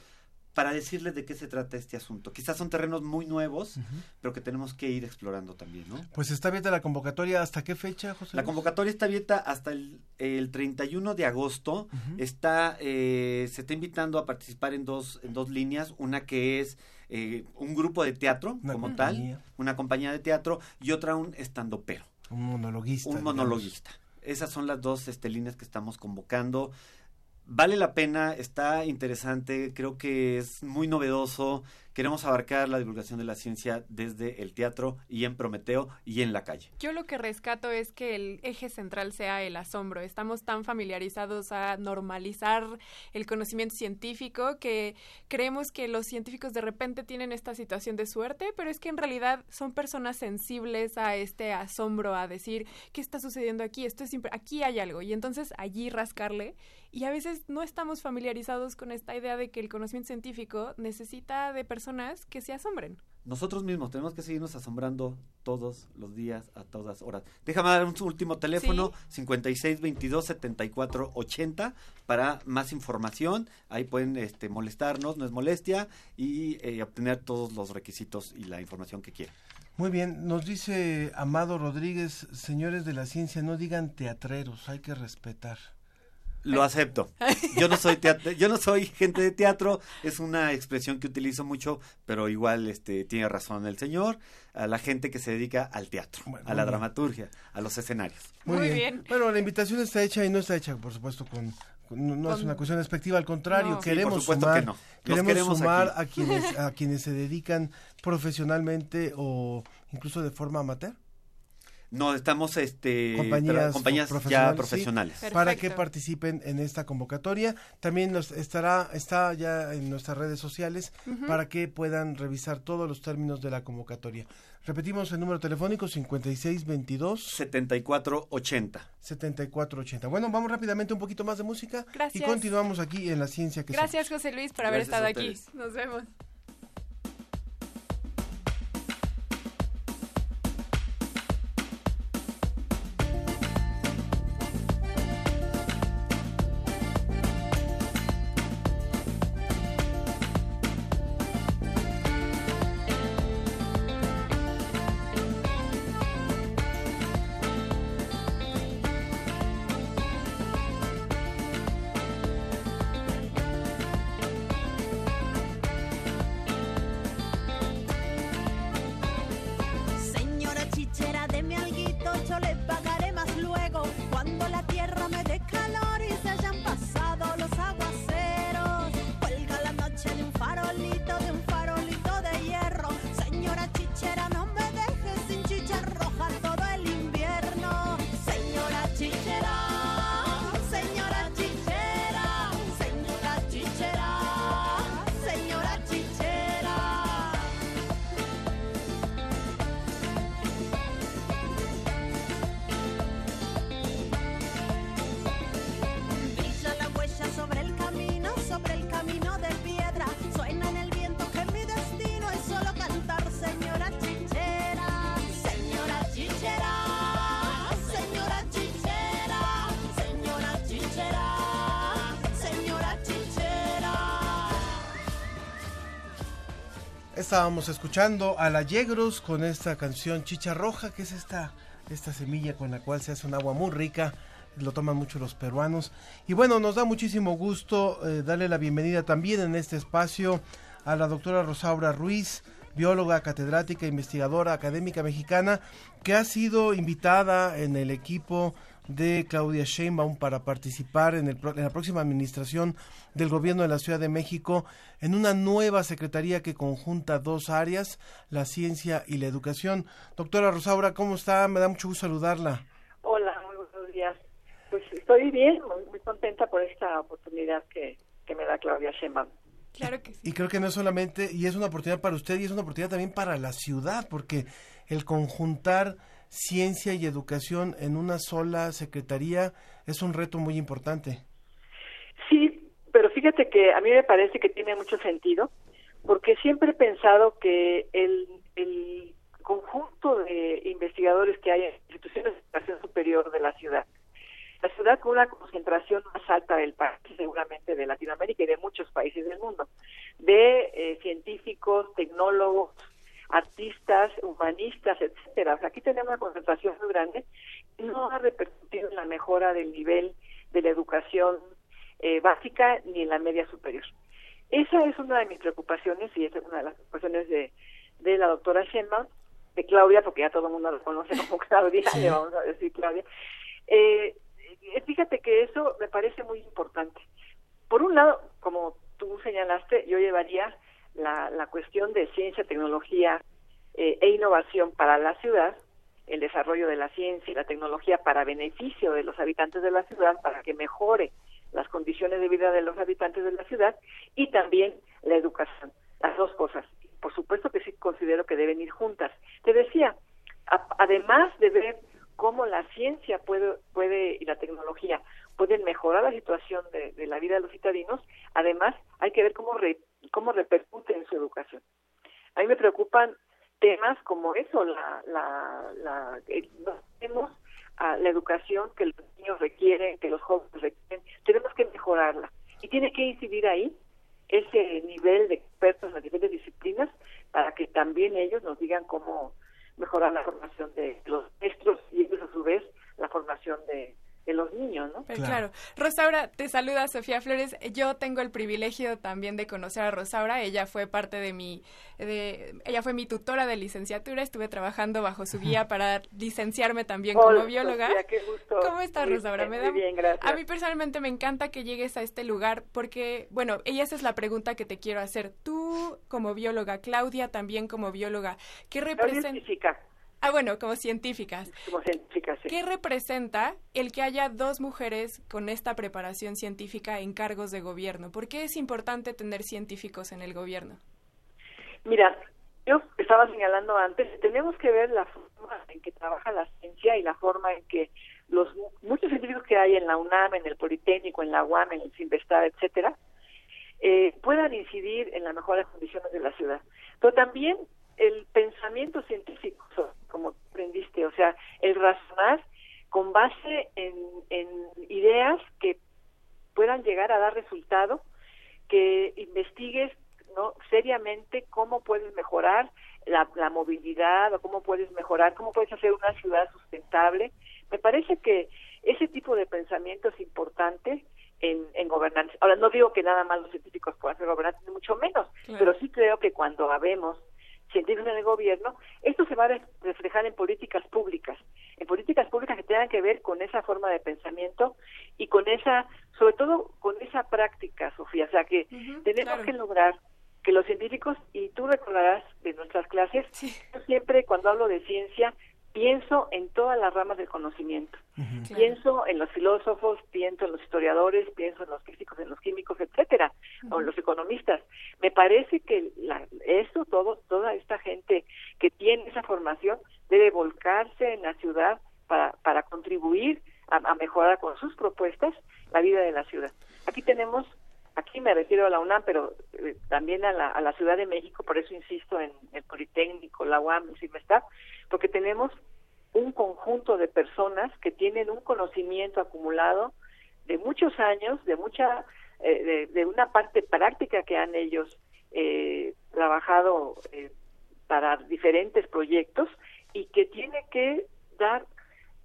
para decirles de qué se trata este asunto. Quizás son terrenos muy nuevos, pero que tenemos que ir explorando también, ¿no? Pues está abierta la convocatoria, ¿hasta qué fecha, José? La convocatoria está abierta hasta el, el 31 de agosto. está eh, Se está invitando a participar en dos, en dos líneas. Una que es eh, un grupo de teatro Una como compañía. tal, una compañía de teatro, y otra un estandopero, Un monologuista. un digamos. monologuista. Esas son las dos este, líneas que estamos convocando. Vale la pena, está interesante, creo que es muy novedoso. Queremos abarcar la divulgación de la ciencia desde el teatro y en Prometeo y en la calle. Yo lo que rescato es que el eje central sea el asombro. Estamos tan familiarizados a normalizar el conocimiento científico que creemos que los científicos de repente tienen esta situación de suerte, pero es que en realidad son personas sensibles a este asombro, a decir, ¿qué está sucediendo aquí? Esto es aquí hay algo. Y entonces allí rascarle. Y a veces no estamos familiarizados con esta idea de que el conocimiento científico necesita de personas que se asombren. Nosotros mismos tenemos que seguirnos asombrando todos los días, a todas horas. Déjame dar un último teléfono, 5622-7480, para más información. Ahí pueden este, molestarnos, no es molestia, y eh, obtener todos los requisitos y la información que quieran. Muy bien, nos dice Amado Rodríguez, señores de la ciencia, no digan teatreros, hay que respetar. Lo acepto. Yo no soy teatro, yo no soy gente de teatro, es una expresión que utilizo mucho, pero igual este tiene razón el señor, a la gente que se dedica al teatro, a muy la bien. dramaturgia, a los escenarios. Muy, bien. Bueno, la invitación está hecha y no está hecha, por supuesto, con, no, no es una cuestión despectiva, al contrario, No. Sí, queremos por supuesto sumar, que no. Queremos, queremos sumar aquí. a quienes a quienes se dedican profesionalmente o incluso de forma amateur. No, estamos este compañías, profesionales, ya sí, profesionales. para que participen en esta convocatoria. También nos estará está ya en nuestras redes sociales para que puedan revisar todos los términos de la convocatoria. Repetimos el número telefónico 5622 7480. 7480. Bueno, vamos rápidamente un poquito más de música Gracias. y continuamos aquí en la ciencia que somos. Gracias, José Luis, por haber Gracias estado aquí. Nos vemos. Estábamos escuchando a la Yegros con esta canción Chicha Roja, que es esta, esta semilla con la cual se hace un agua muy rica. Lo toman mucho los peruanos. Y bueno, nos da muchísimo gusto eh, darle la bienvenida también en este espacio a la doctora Rosaura Ruiz, bióloga, catedrática, investigadora, académica mexicana, que ha sido invitada en el equipo de Claudia Sheinbaum para participar en, el, en, la próxima administración del gobierno de la Ciudad de México en una nueva secretaría que conjunta dos áreas, la ciencia y la educación. Doctora Rosaura, ¿cómo está? Me da mucho gusto saludarla. Hola, muy buenos días. Pues estoy bien, muy, muy contenta por esta oportunidad que, que me da Claudia Sheinbaum. Claro que sí. Y creo que no es solamente, y es una oportunidad para usted y es una oportunidad también para la ciudad, porque el conjuntar ciencia y educación en una sola secretaría es un reto muy importante. Sí, pero fíjate que a mí me parece que tiene mucho sentido, porque siempre he pensado que el, el conjunto de investigadores que hay en instituciones de educación superior de la ciudad, la ciudad con una concentración más alta del país, seguramente de Latinoamérica y de muchos países del mundo, de eh, científicos, tecnólogos, artistas, humanistas, etcétera. O sea, aquí tenemos una concentración muy grande y no ha repercutido en la mejora del nivel de la educación eh, básica ni en la media superior. Esa es una de mis preocupaciones y es una de las preocupaciones de, de la doctora Sheinbaum, de Claudia, porque ya todo el mundo la conoce como Claudia, sí. le vamos a decir Claudia. Eh, fíjate que eso me parece muy importante. Por un lado, como tú señalaste, yo llevaría la, la cuestión de ciencia, tecnología eh, e innovación para la ciudad, el desarrollo de la ciencia y la tecnología para beneficio de los habitantes de la ciudad, para que mejore las condiciones de vida de los habitantes de la ciudad y también la educación, las dos cosas. Por supuesto que sí considero que deben ir juntas. Te decía, a, además de ver cómo la ciencia puede, puede y la tecnología pueden mejorar la situación de, la vida de los citadinos, además hay que ver cómo, re, cómo repercute en su educación. A mí me preocupan temas como eso, la, la, la, no tenemos a la educación que los niños requieren, que los jóvenes requieren, tenemos que mejorarla. Y tiene que incidir ahí ese nivel de expertos en las diferentes disciplinas para que también ellos nos digan cómo mejorar la formación de los maestros y ellos a su vez la formación de, de los niños, ¿no? Pues claro. Rosaura, te saluda Sofía Flores. Yo tengo el privilegio también de conocer a Rosaura. Ella fue parte de mi, de, ella fue mi tutora de licenciatura. Estuve trabajando bajo su guía para licenciarme también Hola, como bióloga. Sofía, qué gusto. ¿Cómo estás, Muy Rosaura? bien, Me muy da, bien, gracias. A mí personalmente me encanta que llegues a este lugar porque, bueno, ella esa es la pregunta que te quiero hacer. Tú como bióloga, Claudia también como bióloga, ¿qué representa? Ah, bueno, como científicas. Como científicas, sí. ¿Qué representa el que haya dos mujeres con esta preparación científica en cargos de gobierno? ¿Por qué es importante tener científicos en el gobierno? Mira, yo estaba señalando antes, tenemos que ver la forma en que trabaja la ciencia y la forma en que los muchos científicos que hay en la UNAM, en el Politécnico, en la UAM, en el CIMBESTAR, etcétera, eh, puedan incidir en las mejores condiciones de la ciudad. Pero también el pensamiento científico, como aprendiste, o sea, el razonar con base en, en ideas que puedan llegar a dar resultado, que investigues no seriamente cómo puedes mejorar la, la movilidad o cómo puedes mejorar, cómo puedes hacer una ciudad sustentable. Me parece que ese tipo de pensamiento es importante en, en gobernantes. Ahora, no digo que nada más los científicos puedan ser gobernantes, ni mucho menos, Claro. pero sí creo que cuando habemos científicos en el gobierno, esto se va a re- reflejar en políticas públicas, en políticas públicas que tengan que ver con esa forma de pensamiento y con esa, sobre todo con esa práctica, Sofía, o sea que tenemos claro. que lograr que los científicos, y tú recordarás de nuestras clases, yo siempre cuando hablo de ciencia pienso en todas las ramas del conocimiento. Pienso en los filósofos, pienso en los historiadores, pienso en los físicos, en los químicos, etcétera, o en los economistas. Me parece que la, eso, todo, toda esta gente que tiene esa formación debe volcarse en la ciudad para, para contribuir a, a mejorar con sus propuestas la vida de la ciudad. Aquí tenemos, aquí me refiero a la UNAM, pero eh, también a la, a la Ciudad de México, por eso insisto en el Politécnico, la UAM, el CIMESTAP, porque tenemos un conjunto de personas que tienen un conocimiento acumulado de muchos años, de mucha, eh, de, una parte práctica que han ellos eh, trabajado eh, para diferentes proyectos y que tiene que dar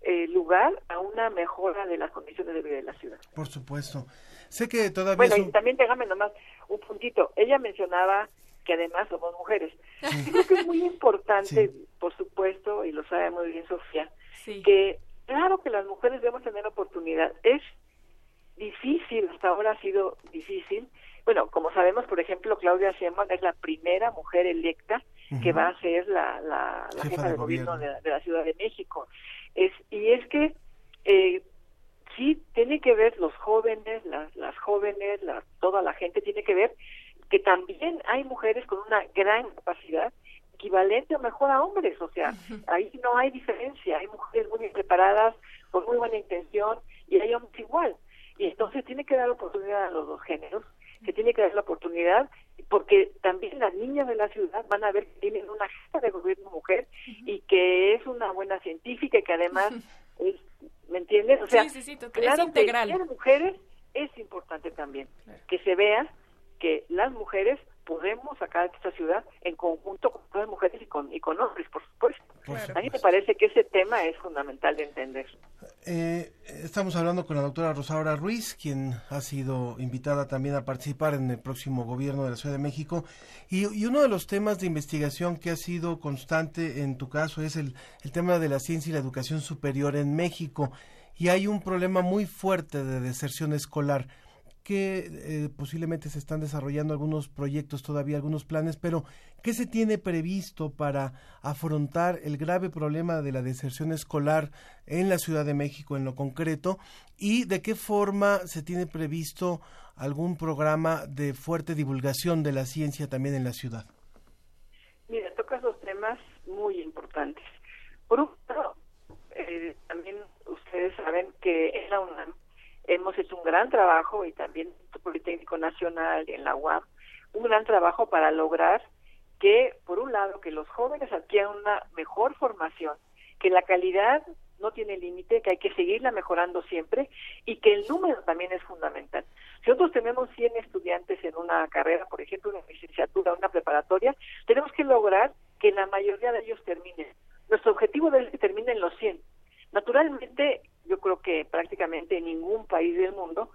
eh, lugar a una mejora de las condiciones de vida de la ciudad. Por supuesto. Sé que todavía Bueno, y también déjame nomás un puntito. Ella mencionaba que además somos mujeres. Creo que es muy importante, por supuesto, y lo sabe muy bien Sofía, que claro que las mujeres debemos tener oportunidad. Es difícil, hasta ahora ha sido difícil. Bueno, como sabemos, por ejemplo, Claudia Sheinbaum es la primera mujer electa que va a ser la, la, la Jefa jefa, de de gobierno, gobierno. de, la- de la Ciudad de México. Es, y es que eh, sí tiene que ver los jóvenes, las, las jóvenes, la- toda la gente tiene que ver que también hay mujeres con una gran capacidad equivalente o mejor a hombres, o sea, ahí no hay diferencia, hay mujeres muy bien preparadas, con muy buena intención y hay hombres igual. Y entonces tiene que dar oportunidad a los dos géneros, se tiene que dar la oportunidad porque también las niñas de la ciudad van a ver que tienen una jefa de gobierno mujer y que es una buena científica y que además es, ¿me entiendes? O sea, Sí, sí, sí, claro es integral. que ser mujeres es importante también, que se vea que las mujeres podemos sacar de esta ciudad en conjunto con otras mujeres y con, y con hombres, por supuesto. A mí me parece que ese tema es fundamental de entender. Eh, estamos hablando con la doctora Rosaura Ruiz, quien ha sido invitada también a participar en el próximo gobierno de la Ciudad de México. Y, y uno de los temas de investigación que ha sido constante en tu caso es el, el tema de la ciencia y la educación superior en México. Y hay un problema muy fuerte de deserción escolar que eh, posiblemente se están desarrollando algunos proyectos todavía, algunos planes, pero ¿qué se tiene previsto para afrontar el grave problema de la deserción escolar en la Ciudad de México en lo concreto? ¿Y de qué forma se tiene previsto algún programa de fuerte divulgación de la ciencia también en la ciudad? Mira, tocas dos temas muy importantes. Por un lado, eh, también ustedes saben que en la UNAM hemos hecho un gran trabajo y también el Politécnico Nacional y en la UAM, un gran trabajo para lograr que, por un lado, que los jóvenes adquieran una mejor formación, que la calidad no tiene límite, que hay que seguirla mejorando siempre y que el número también es fundamental. Si nosotros tenemos 100 estudiantes en una carrera, por ejemplo, una licenciatura, una preparatoria, tenemos que lograr que la mayoría de ellos terminen. Nuestro objetivo es que terminen los 100. Naturalmente, yo creo que prácticamente en ningún país del mundo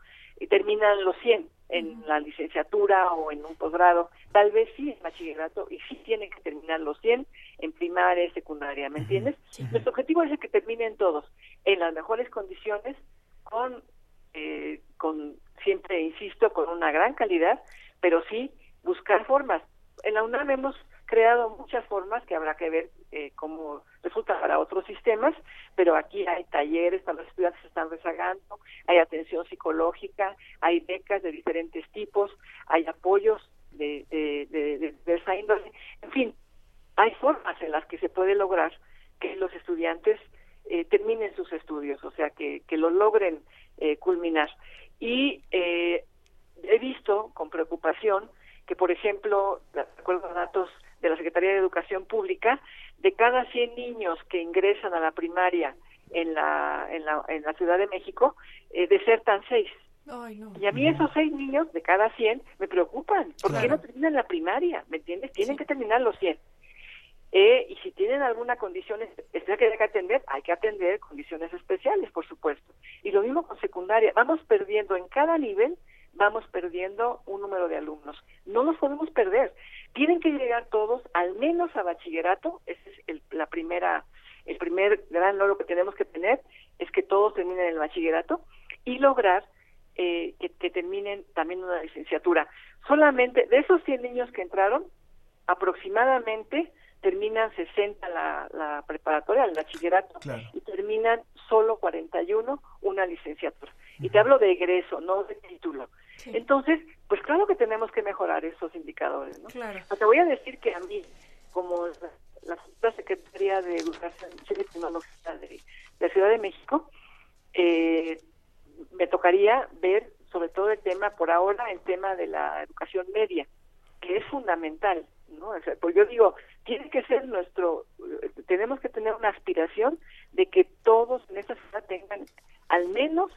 terminan los 100 en la licenciatura o en un posgrado. Tal vez sí en bachillerato y sí tienen que terminar los 100 en primaria y secundaria, ¿me entiendes? Nuestro objetivo es el que terminen todos en las mejores condiciones, con, eh, con siempre, insisto, con una gran calidad, pero sí buscar formas. En la UNAM hemos creado muchas formas que habrá que ver eh, cómo resulta para otros sistemas, pero aquí hay talleres para los estudiantes que están rezagando, hay atención psicológica, hay becas de diferentes tipos, hay apoyos de, de, de, de índole, en fin, hay formas en las que se puede lograr que los estudiantes eh, terminen sus estudios, o sea, que, que lo logren eh, culminar. Y eh, he visto con preocupación que, por ejemplo, de acuerdo a datos de la Secretaría de Educación Pública, de cada 100 niños que ingresan a la primaria en la, en la, en la Ciudad de México, eh, desertan 6. Ay, no. Y a mí esos seis niños de cada 100 me preocupan. ¿Por qué Claro. no terminan la primaria? ¿Me entiendes? Tienen que terminar los 100. Eh, y si tienen alguna condición especial que hay que atender, hay que atender condiciones especiales, por supuesto. Y lo mismo con secundaria. Vamos perdiendo en cada nivel, vamos perdiendo un número de alumnos. No los podemos perder. Tienen que llegar todos al menos a bachillerato. Ese es el, la primera, el primer gran logro que tenemos que tener, es que todos terminen el bachillerato y lograr eh, que, que terminen también una licenciatura. Solamente de esos 100 niños que entraron, aproximadamente terminan 60 la, la preparatoria, el bachillerato, y terminan solo 41 una licenciatura. Y te hablo de egreso, no de título. Entonces, pues claro que tenemos que mejorar esos indicadores, ¿no? Claro. Pero te voy a decir que a mí, como la, la Secretaría de Educación y Tecnología de, la Ciudad de México, eh, me tocaría ver sobre todo el tema, por ahora, el tema de la educación media, que es fundamental, ¿no? O sea, pues yo digo, tiene que ser nuestro, tenemos que tener una aspiración de que todos en esta ciudad tengan al menos.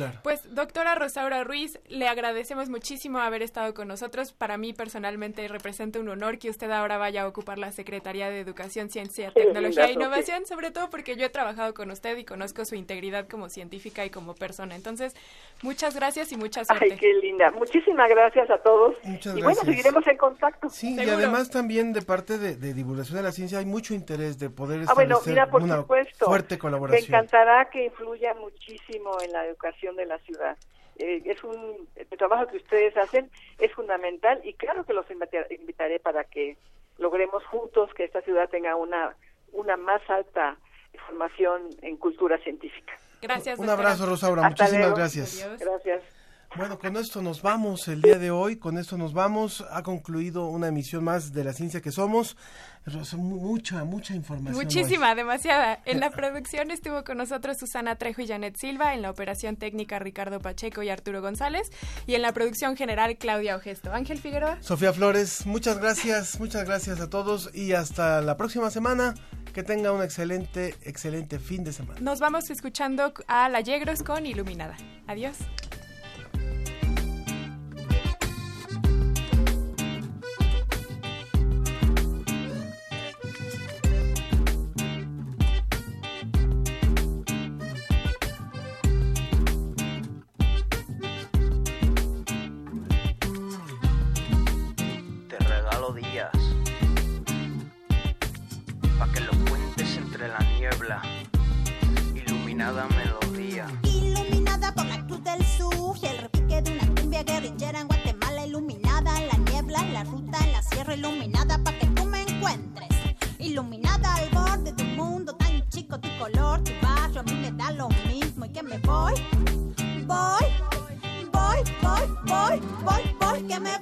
Bachillerato. Pues, doctora Rosaura Ruiz, le agradecemos muchísimo haber estado con nosotros. Para mí, personalmente, representa un honor que usted ahora vaya a ocupar la Secretaría de Educación, Ciencia, Tecnología e Innovación, sobre todo porque yo he trabajado con usted y conozco su integridad como científica y como persona. Entonces, muchas gracias y mucha suerte. Ay, qué linda. Muchísimas gracias a todos. Muchas y bueno, gracias. seguiremos en contacto. Sí, y además también de parte de, de divulgación de la ciencia hay mucho interés de poder Ah, bueno, establecer mira, por una supuesto. fuerte Me colaboración. encantará que influya muchísimo en la educación de la ciudad. Eh, es un el trabajo que ustedes hacen es fundamental y claro que los invita- invitaré para que logremos juntos que esta ciudad tenga una una más alta formación en cultura científica. Gracias. Un abrazo, Rosaura. Hasta Muchísimas luego. gracias. Gracias. Bueno, con esto nos vamos el día de hoy, con esto nos vamos. Ha concluido una emisión más de La Ciencia que Somos. Mucha, mucha información. hoy. Muchísima, demasiada. En la producción estuvo con nosotros Susana Trejo y Janet Silva, en la operación técnica Ricardo Pacheco y Arturo González, y en la producción general Claudia Ogesto. Ángel Figueroa. Sofía Flores, muchas gracias, muchas gracias a todos y hasta la próxima semana. Que tenga un excelente, excelente fin de semana. Nos vamos escuchando a La Yegros con Iluminada. Adiós. Iluminada para que tú me encuentres. Iluminada al borde de un mundo tan chico. Tu color, tu barrio, a mí me da lo mismo. Y que me voy, voy, voy, voy, voy, voy, voy. Que me voy